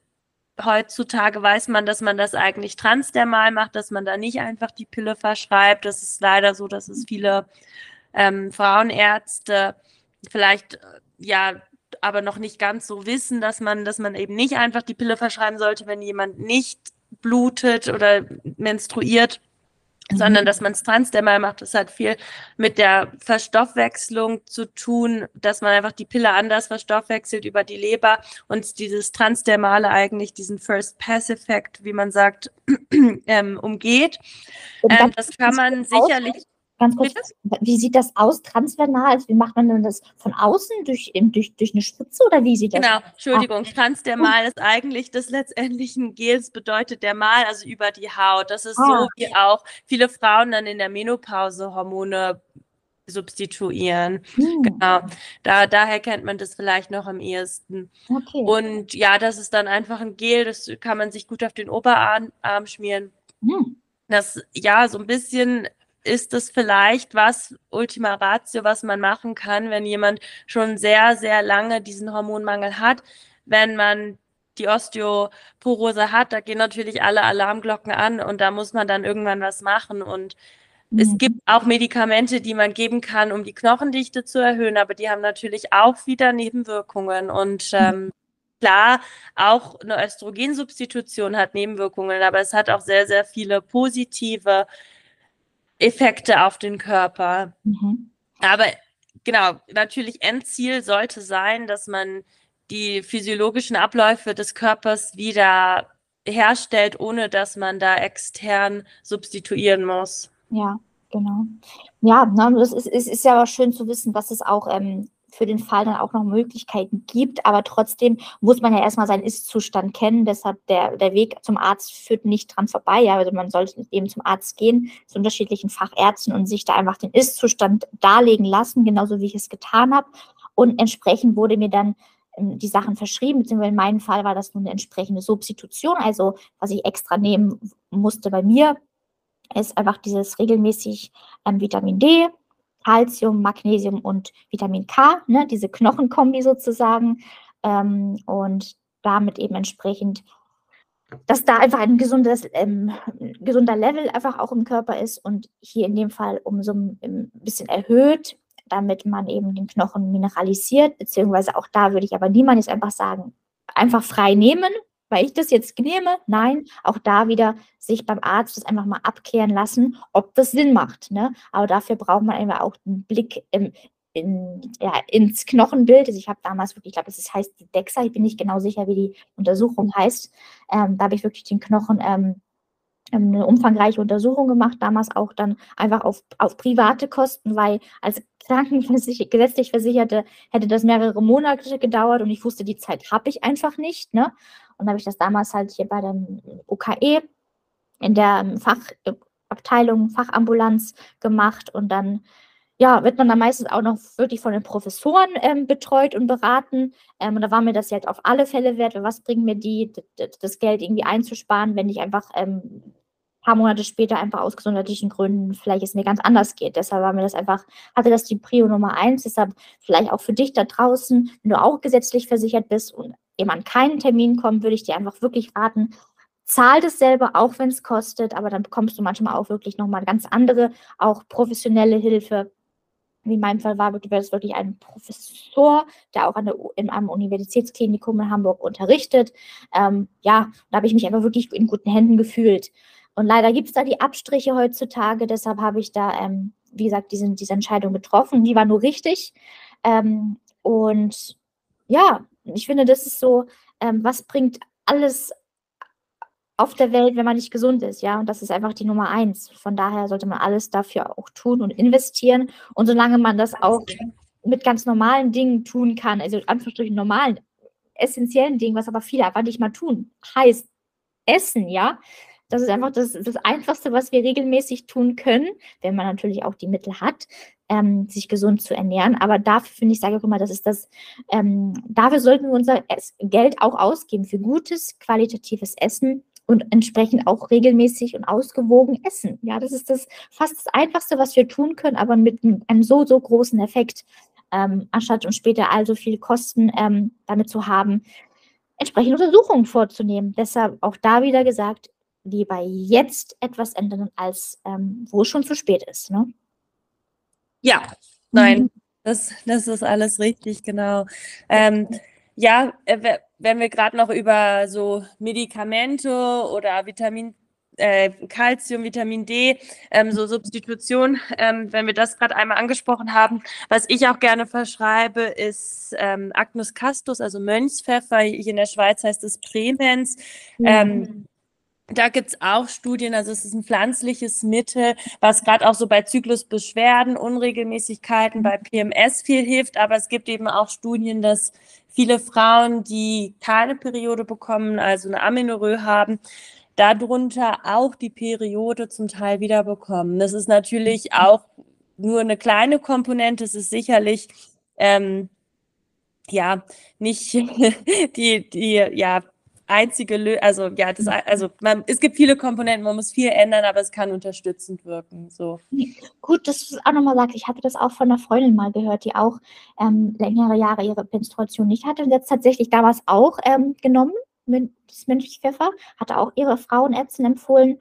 Heutzutage weiß man, dass man das eigentlich transdermal macht, dass man da nicht einfach die Pille verschreibt. Das ist leider so, dass es viele ähm, Frauenärzte vielleicht äh, ja aber noch nicht ganz so wissen, dass man, dass man eben nicht einfach die Pille verschreiben sollte, wenn jemand nicht blutet oder menstruiert, mhm. sondern dass man es transdermal macht. Das hat viel mit der Verstoffwechslung zu tun, dass man einfach die Pille anders verstoffwechselt über die Leber und dieses transdermale eigentlich diesen First Pass Effekt, wie man sagt, ähm, umgeht. Ähm, das kann man sicherlich Ganz kurz, wie sieht das aus, transvernal? Also wie macht man denn das von außen durch, durch, durch eine Spitze oder wie sieht das Genau, Entschuldigung, ah. transdermal ist eigentlich das letztendlichen Gels bedeutet dermal, also über die Haut. Das ist ah. so, wie auch viele Frauen dann in der Menopause Hormone substituieren. Hm. Genau. Da, daher kennt man das vielleicht noch am ehesten. Okay. Und ja, das ist dann einfach ein Gel, das kann man sich gut auf den Oberarm schmieren. Hm. Das ja so ein bisschen ist es vielleicht was, Ultima Ratio, was man machen kann, wenn jemand schon sehr, sehr lange diesen Hormonmangel hat, wenn man die Osteoporose hat, da gehen natürlich alle Alarmglocken an und da muss man dann irgendwann was machen. Und mhm. es gibt auch Medikamente, die man geben kann, um die Knochendichte zu erhöhen, aber die haben natürlich auch wieder Nebenwirkungen. Und ähm, klar, auch eine Östrogensubstitution hat Nebenwirkungen, aber es hat auch sehr, sehr viele positive Effekte auf den Körper. Mhm. Aber genau, natürlich Endziel sollte sein, dass man die physiologischen Abläufe des Körpers wieder herstellt, ohne dass man da extern substituieren muss. Ja, genau. Ja, ne, das ist, ist, ist ja auch schön zu wissen, dass es auch ähm, für den Fall dann auch noch Möglichkeiten gibt, aber trotzdem muss man ja erstmal seinen Ist-Zustand kennen. Deshalb der, der Weg zum Arzt führt nicht dran vorbei. Ja, also man sollte eben zum Arzt gehen, zu unterschiedlichen Fachärzten und sich da einfach den Ist-Zustand darlegen lassen, genauso wie ich es getan habe. Und entsprechend wurde mir dann ähm, die Sachen verschrieben, beziehungsweise in meinem Fall war das nun eine entsprechende Substitution, also was ich extra nehmen musste bei mir, ist einfach dieses regelmäßig ähm, Vitamin D, Calcium, Magnesium und Vitamin K, ne, diese Knochenkombi sozusagen. Ähm, und damit eben entsprechend, dass da einfach ein gesundes, ähm, gesunder Level einfach auch im Körper ist und hier in dem Fall um so ein bisschen erhöht, damit man eben den Knochen mineralisiert, beziehungsweise auch da würde ich aber niemand jetzt einfach sagen, einfach frei nehmen, weil ich das jetzt nehme. Nein, auch da wieder sich beim Arzt das einfach mal abklären lassen, ob das Sinn macht. Ne? Aber dafür braucht man einfach auch einen Blick im, in, ja, ins Knochenbild. Also ich habe damals wirklich, ich glaube, das heißt die DEXA, ich bin nicht genau sicher, wie die Untersuchung heißt. Ähm, da habe ich wirklich den Knochen ähm, eine umfangreiche Untersuchung gemacht, damals auch dann einfach auf, auf private Kosten, weil als krankenversich gesetzlich Versicherte hätte das mehrere Monate gedauert und ich wusste, die Zeit habe ich einfach nicht. Ne? Und habe ich das damals halt hier bei dem UKE in der Fachabteilung, Fachambulanz gemacht und dann ja, wird man dann meistens auch noch wirklich von den Professoren ähm, betreut und beraten. Ähm, und da war mir das jetzt auf alle Fälle wert, was bringt mir die, das Geld irgendwie einzusparen, wenn ich einfach ähm, paar Monate später einfach aus gesundheitlichen Gründen vielleicht es mir ganz anders geht. Deshalb war mir das einfach, hatte das die Prio Nummer eins. Deshalb vielleicht auch für dich da draußen, wenn du auch gesetzlich versichert bist und jemand keinen Termin kommt, würde ich dir einfach wirklich raten, zahl das selber, auch wenn es kostet, aber dann bekommst du manchmal auch wirklich nochmal ganz andere, auch professionelle Hilfe. Wie in meinem Fall war, war das wirklich ein Professor, der auch an der, in einem Universitätsklinikum in Hamburg unterrichtet. Ähm, ja, da habe ich mich einfach wirklich in guten Händen gefühlt. Und leider gibt es da die Abstriche heutzutage, deshalb habe ich da, ähm, wie gesagt, diese, diese Entscheidung getroffen. Die war nur richtig. Ähm, und ja, ich finde, das ist so, ähm, was bringt alles auf der Welt, wenn man nicht gesund ist, ja, und das ist einfach die Nummer eins. Von daher sollte man alles dafür auch tun und investieren. Und solange man das auch mit ganz normalen Dingen tun kann, also Anführungsstrichen normalen, essentiellen Dingen, was aber viele einfach nicht mal tun, heißt Essen, ja, das ist einfach das, das Einfachste, was wir regelmäßig tun können, wenn man natürlich auch die Mittel hat, ähm, sich gesund zu ernähren. Aber dafür finde ich, sage ich immer, das ist das, ähm, dafür sollten wir unser Geld auch ausgeben für gutes, qualitatives Essen und entsprechend auch regelmäßig und ausgewogen essen. Ja, das ist das fast das Einfachste, was wir tun können, aber mit einem so, so großen Effekt, ähm, anstatt uns später also viel Kosten ähm, damit zu haben, entsprechende Untersuchungen vorzunehmen. Deshalb auch da wieder gesagt, lieber jetzt etwas ändern, als ähm, wo es schon zu spät ist. Ne? Ja, nein, mhm. das, das ist alles richtig, genau. Ähm, ja, äh, wenn wir gerade noch über so Medikamente oder Vitamin äh, Calcium, Vitamin D, ähm, so Substitution, ähm, wenn wir das gerade einmal angesprochen haben. Was ich auch gerne verschreibe, ist ähm, Agnus castus, also Mönchspfeffer. Hier in der Schweiz heißt es Premens. Mhm. Da gibt es auch Studien, also es ist ein pflanzliches Mittel, was gerade auch so bei Zyklusbeschwerden, Unregelmäßigkeiten, bei PMS viel hilft, aber es gibt eben auch Studien, dass viele Frauen, die keine Periode bekommen, also eine Amenorrhoe haben, darunter auch die Periode zum Teil wieder bekommen. Das ist natürlich auch nur eine kleine Komponente, es ist sicherlich ähm, ja nicht die, die ja einzige Lösung, also ja, das, also man, es gibt viele Komponenten, man muss viel ändern, aber es kann unterstützend wirken. So. Gut, dass du es auch nochmal sagst. Ich hatte das auch von einer Freundin mal gehört, die auch ähm, längere Jahre ihre Menstruation nicht hatte und jetzt tatsächlich damals auch ähm, genommen, das Mönchpfeffer, hatte auch ihre Frauenärztin empfohlen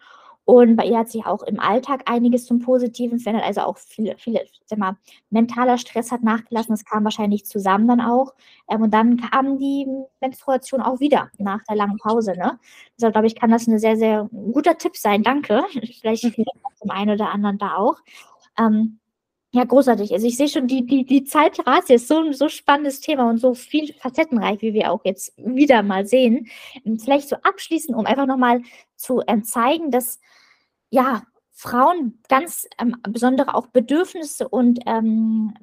Und bei ihr hat sich auch im Alltag einiges zum Positiven verändert. Also auch viele, viele, sag mal, mentaler Stress hat nachgelassen. Das kam wahrscheinlich zusammen dann auch. Ähm, und dann kam die Menstruation auch wieder nach der langen Pause. Ne? Deshalb glaube ich, kann das ein sehr, sehr guter Tipp sein. Danke. Vielleicht hilft zum einen oder anderen da auch. Ähm, ja, großartig. Also ich sehe schon, die, die, die Zeit rast jetzt so ein so spannendes Thema und so viel facettenreich, wie wir auch jetzt wieder mal sehen. Vielleicht so abschließend, um einfach nochmal zu ähm, zeigen, dass ja, Frauen ganz ähm, besondere auch Bedürfnisse und ähm,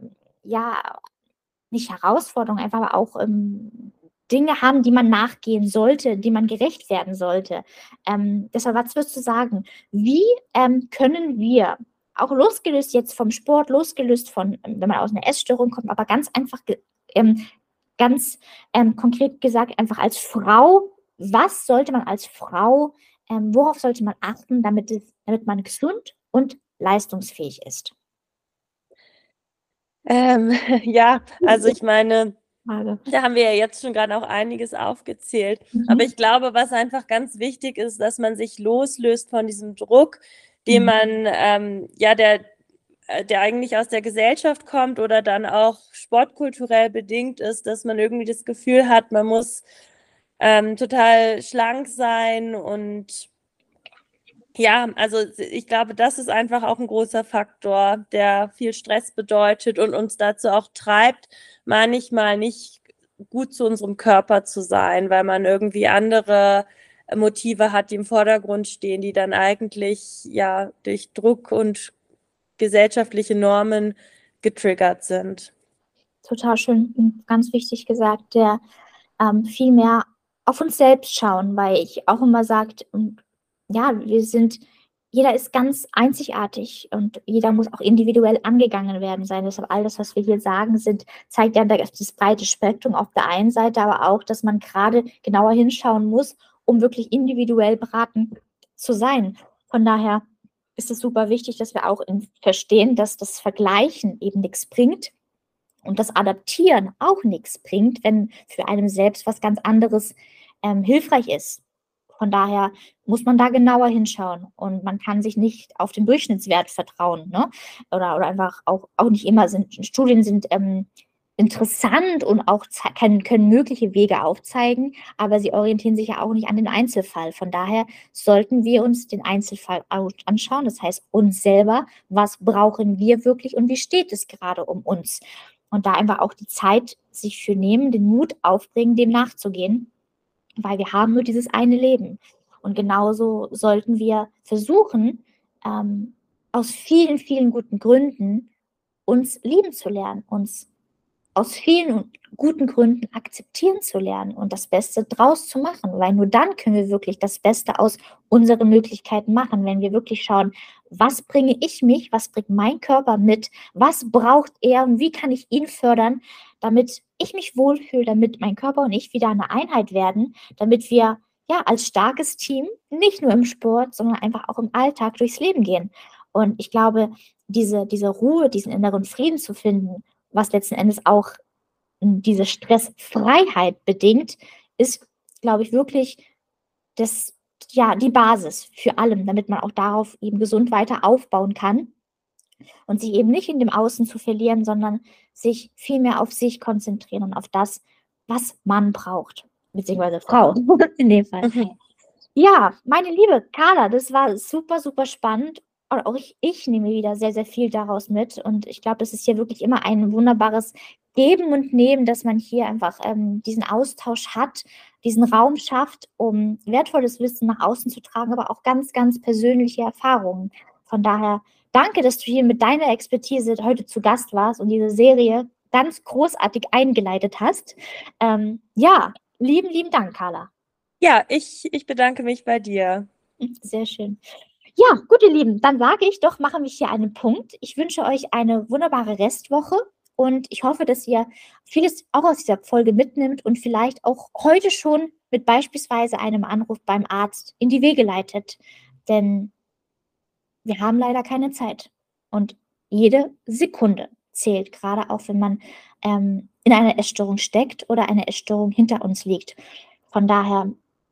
ja, nicht Herausforderungen, einfach aber auch ähm, Dinge haben, die man nachgehen sollte, die man gerecht werden sollte. Ähm, deshalb, was würdest du sagen? Wie ähm, können wir auch losgelöst jetzt vom Sport, losgelöst von, wenn man aus einer Essstörung kommt, aber ganz einfach, ähm, ganz ähm, konkret gesagt, einfach als Frau, was sollte man als Frau, ähm, worauf sollte man achten, damit, damit man gesund und leistungsfähig ist? Ähm, ja, also ich meine, da haben wir ja jetzt schon gerade auch einiges aufgezählt. Mhm. Aber ich glaube, was einfach ganz wichtig ist, dass man sich loslöst von diesem Druck, den mhm. man, ähm, ja, der, äh, der eigentlich aus der Gesellschaft kommt oder dann auch sportkulturell bedingt ist, dass man irgendwie das Gefühl hat, man muss ähm, total schlank sein und ja, also ich glaube, das ist einfach auch ein großer Faktor, der viel Stress bedeutet und uns dazu auch treibt, manchmal nicht gut zu unserem Körper zu sein, weil man irgendwie andere Motive hat, die im Vordergrund stehen, die dann eigentlich ja durch Druck und gesellschaftliche Normen getriggert sind. Total schön, ganz wichtig gesagt, der ähm, viel mehr auf uns selbst schauen, weil ich auch immer sagt, ja, wir sind, jeder ist ganz einzigartig und jeder muss auch individuell angegangen werden sein. Deshalb all das, was wir hier sagen, sind, zeigt ja das breite Spektrum auf der einen Seite, aber auch, dass man gerade genauer hinschauen muss um wirklich individuell beraten zu sein. Von daher ist es super wichtig, dass wir auch verstehen, dass das Vergleichen eben nichts bringt und das Adaptieren auch nichts bringt, wenn für einen selbst was ganz anderes ähm, hilfreich ist. Von daher muss man da genauer hinschauen und man kann sich nicht auf den Durchschnittswert vertrauen, ne? Oder, oder einfach auch, auch nicht immer sind Studien sind ähm, interessant und auch können, können mögliche Wege aufzeigen, aber sie orientieren sich ja auch nicht an den Einzelfall. Von daher sollten wir uns den Einzelfall anschauen, das heißt uns selber, was brauchen wir wirklich und wie steht es gerade um uns. Und da einfach auch die Zeit sich für nehmen, den Mut aufbringen, dem nachzugehen, weil wir haben nur dieses eine Leben. Und genauso sollten wir versuchen, ähm, aus vielen, vielen guten Gründen uns lieben zu lernen, uns aus vielen guten Gründen akzeptieren zu lernen und das Beste draus zu machen, weil nur dann können wir wirklich das Beste aus unseren Möglichkeiten machen, wenn wir wirklich schauen, was bringe ich mich, was bringt mein Körper mit, was braucht er und wie kann ich ihn fördern, damit ich mich wohlfühle, damit mein Körper und ich wieder eine Einheit werden, damit wir ja als starkes Team nicht nur im Sport, sondern einfach auch im Alltag durchs Leben gehen. Und ich glaube, diese, diese Ruhe, diesen inneren Frieden zu finden, was letzten Endes auch diese Stressfreiheit bedingt, ist, glaube ich, wirklich das, ja, die Basis für allem, damit man auch darauf eben gesund weiter aufbauen kann und sich eben nicht in dem Außen zu verlieren, sondern sich viel mehr auf sich konzentrieren und auf das, was man braucht, beziehungsweise Frau in dem Fall. Mhm. Ja, meine liebe Carla, das war super, super spannend und auch ich, ich nehme wieder sehr, sehr viel daraus mit. Und ich glaube, es ist hier wirklich immer ein wunderbares Geben und Nehmen, dass man hier einfach ähm, diesen Austausch hat, diesen Raum schafft, um wertvolles Wissen nach außen zu tragen, aber auch ganz, ganz persönliche Erfahrungen. Von daher danke, dass du hier mit deiner Expertise heute zu Gast warst und diese Serie ganz großartig eingeleitet hast. Ähm, ja, lieben, lieben Dank, Carla. Ja, ich, ich bedanke mich bei dir. Sehr schön. Ja, gut, ihr Lieben, dann sage ich doch, machen wir hier einen Punkt. Ich wünsche euch eine wunderbare Restwoche und ich hoffe, dass ihr vieles auch aus dieser Folge mitnimmt und vielleicht auch heute schon mit beispielsweise einem Anruf beim Arzt in die Wege leitet. Denn wir haben leider keine Zeit. Und jede Sekunde zählt, gerade auch wenn man ähm, in einer Essstörung steckt oder eine Essstörung hinter uns liegt. Von daher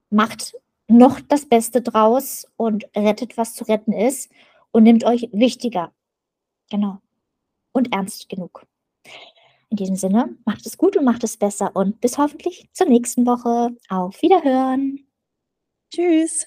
macht noch das Beste draus und rettet, was zu retten ist und nimmt euch wichtiger. Genau. Und ernst genug. In diesem Sinne, macht es gut und macht es besser und bis hoffentlich zur nächsten Woche. Auf Wiederhören. Tschüss.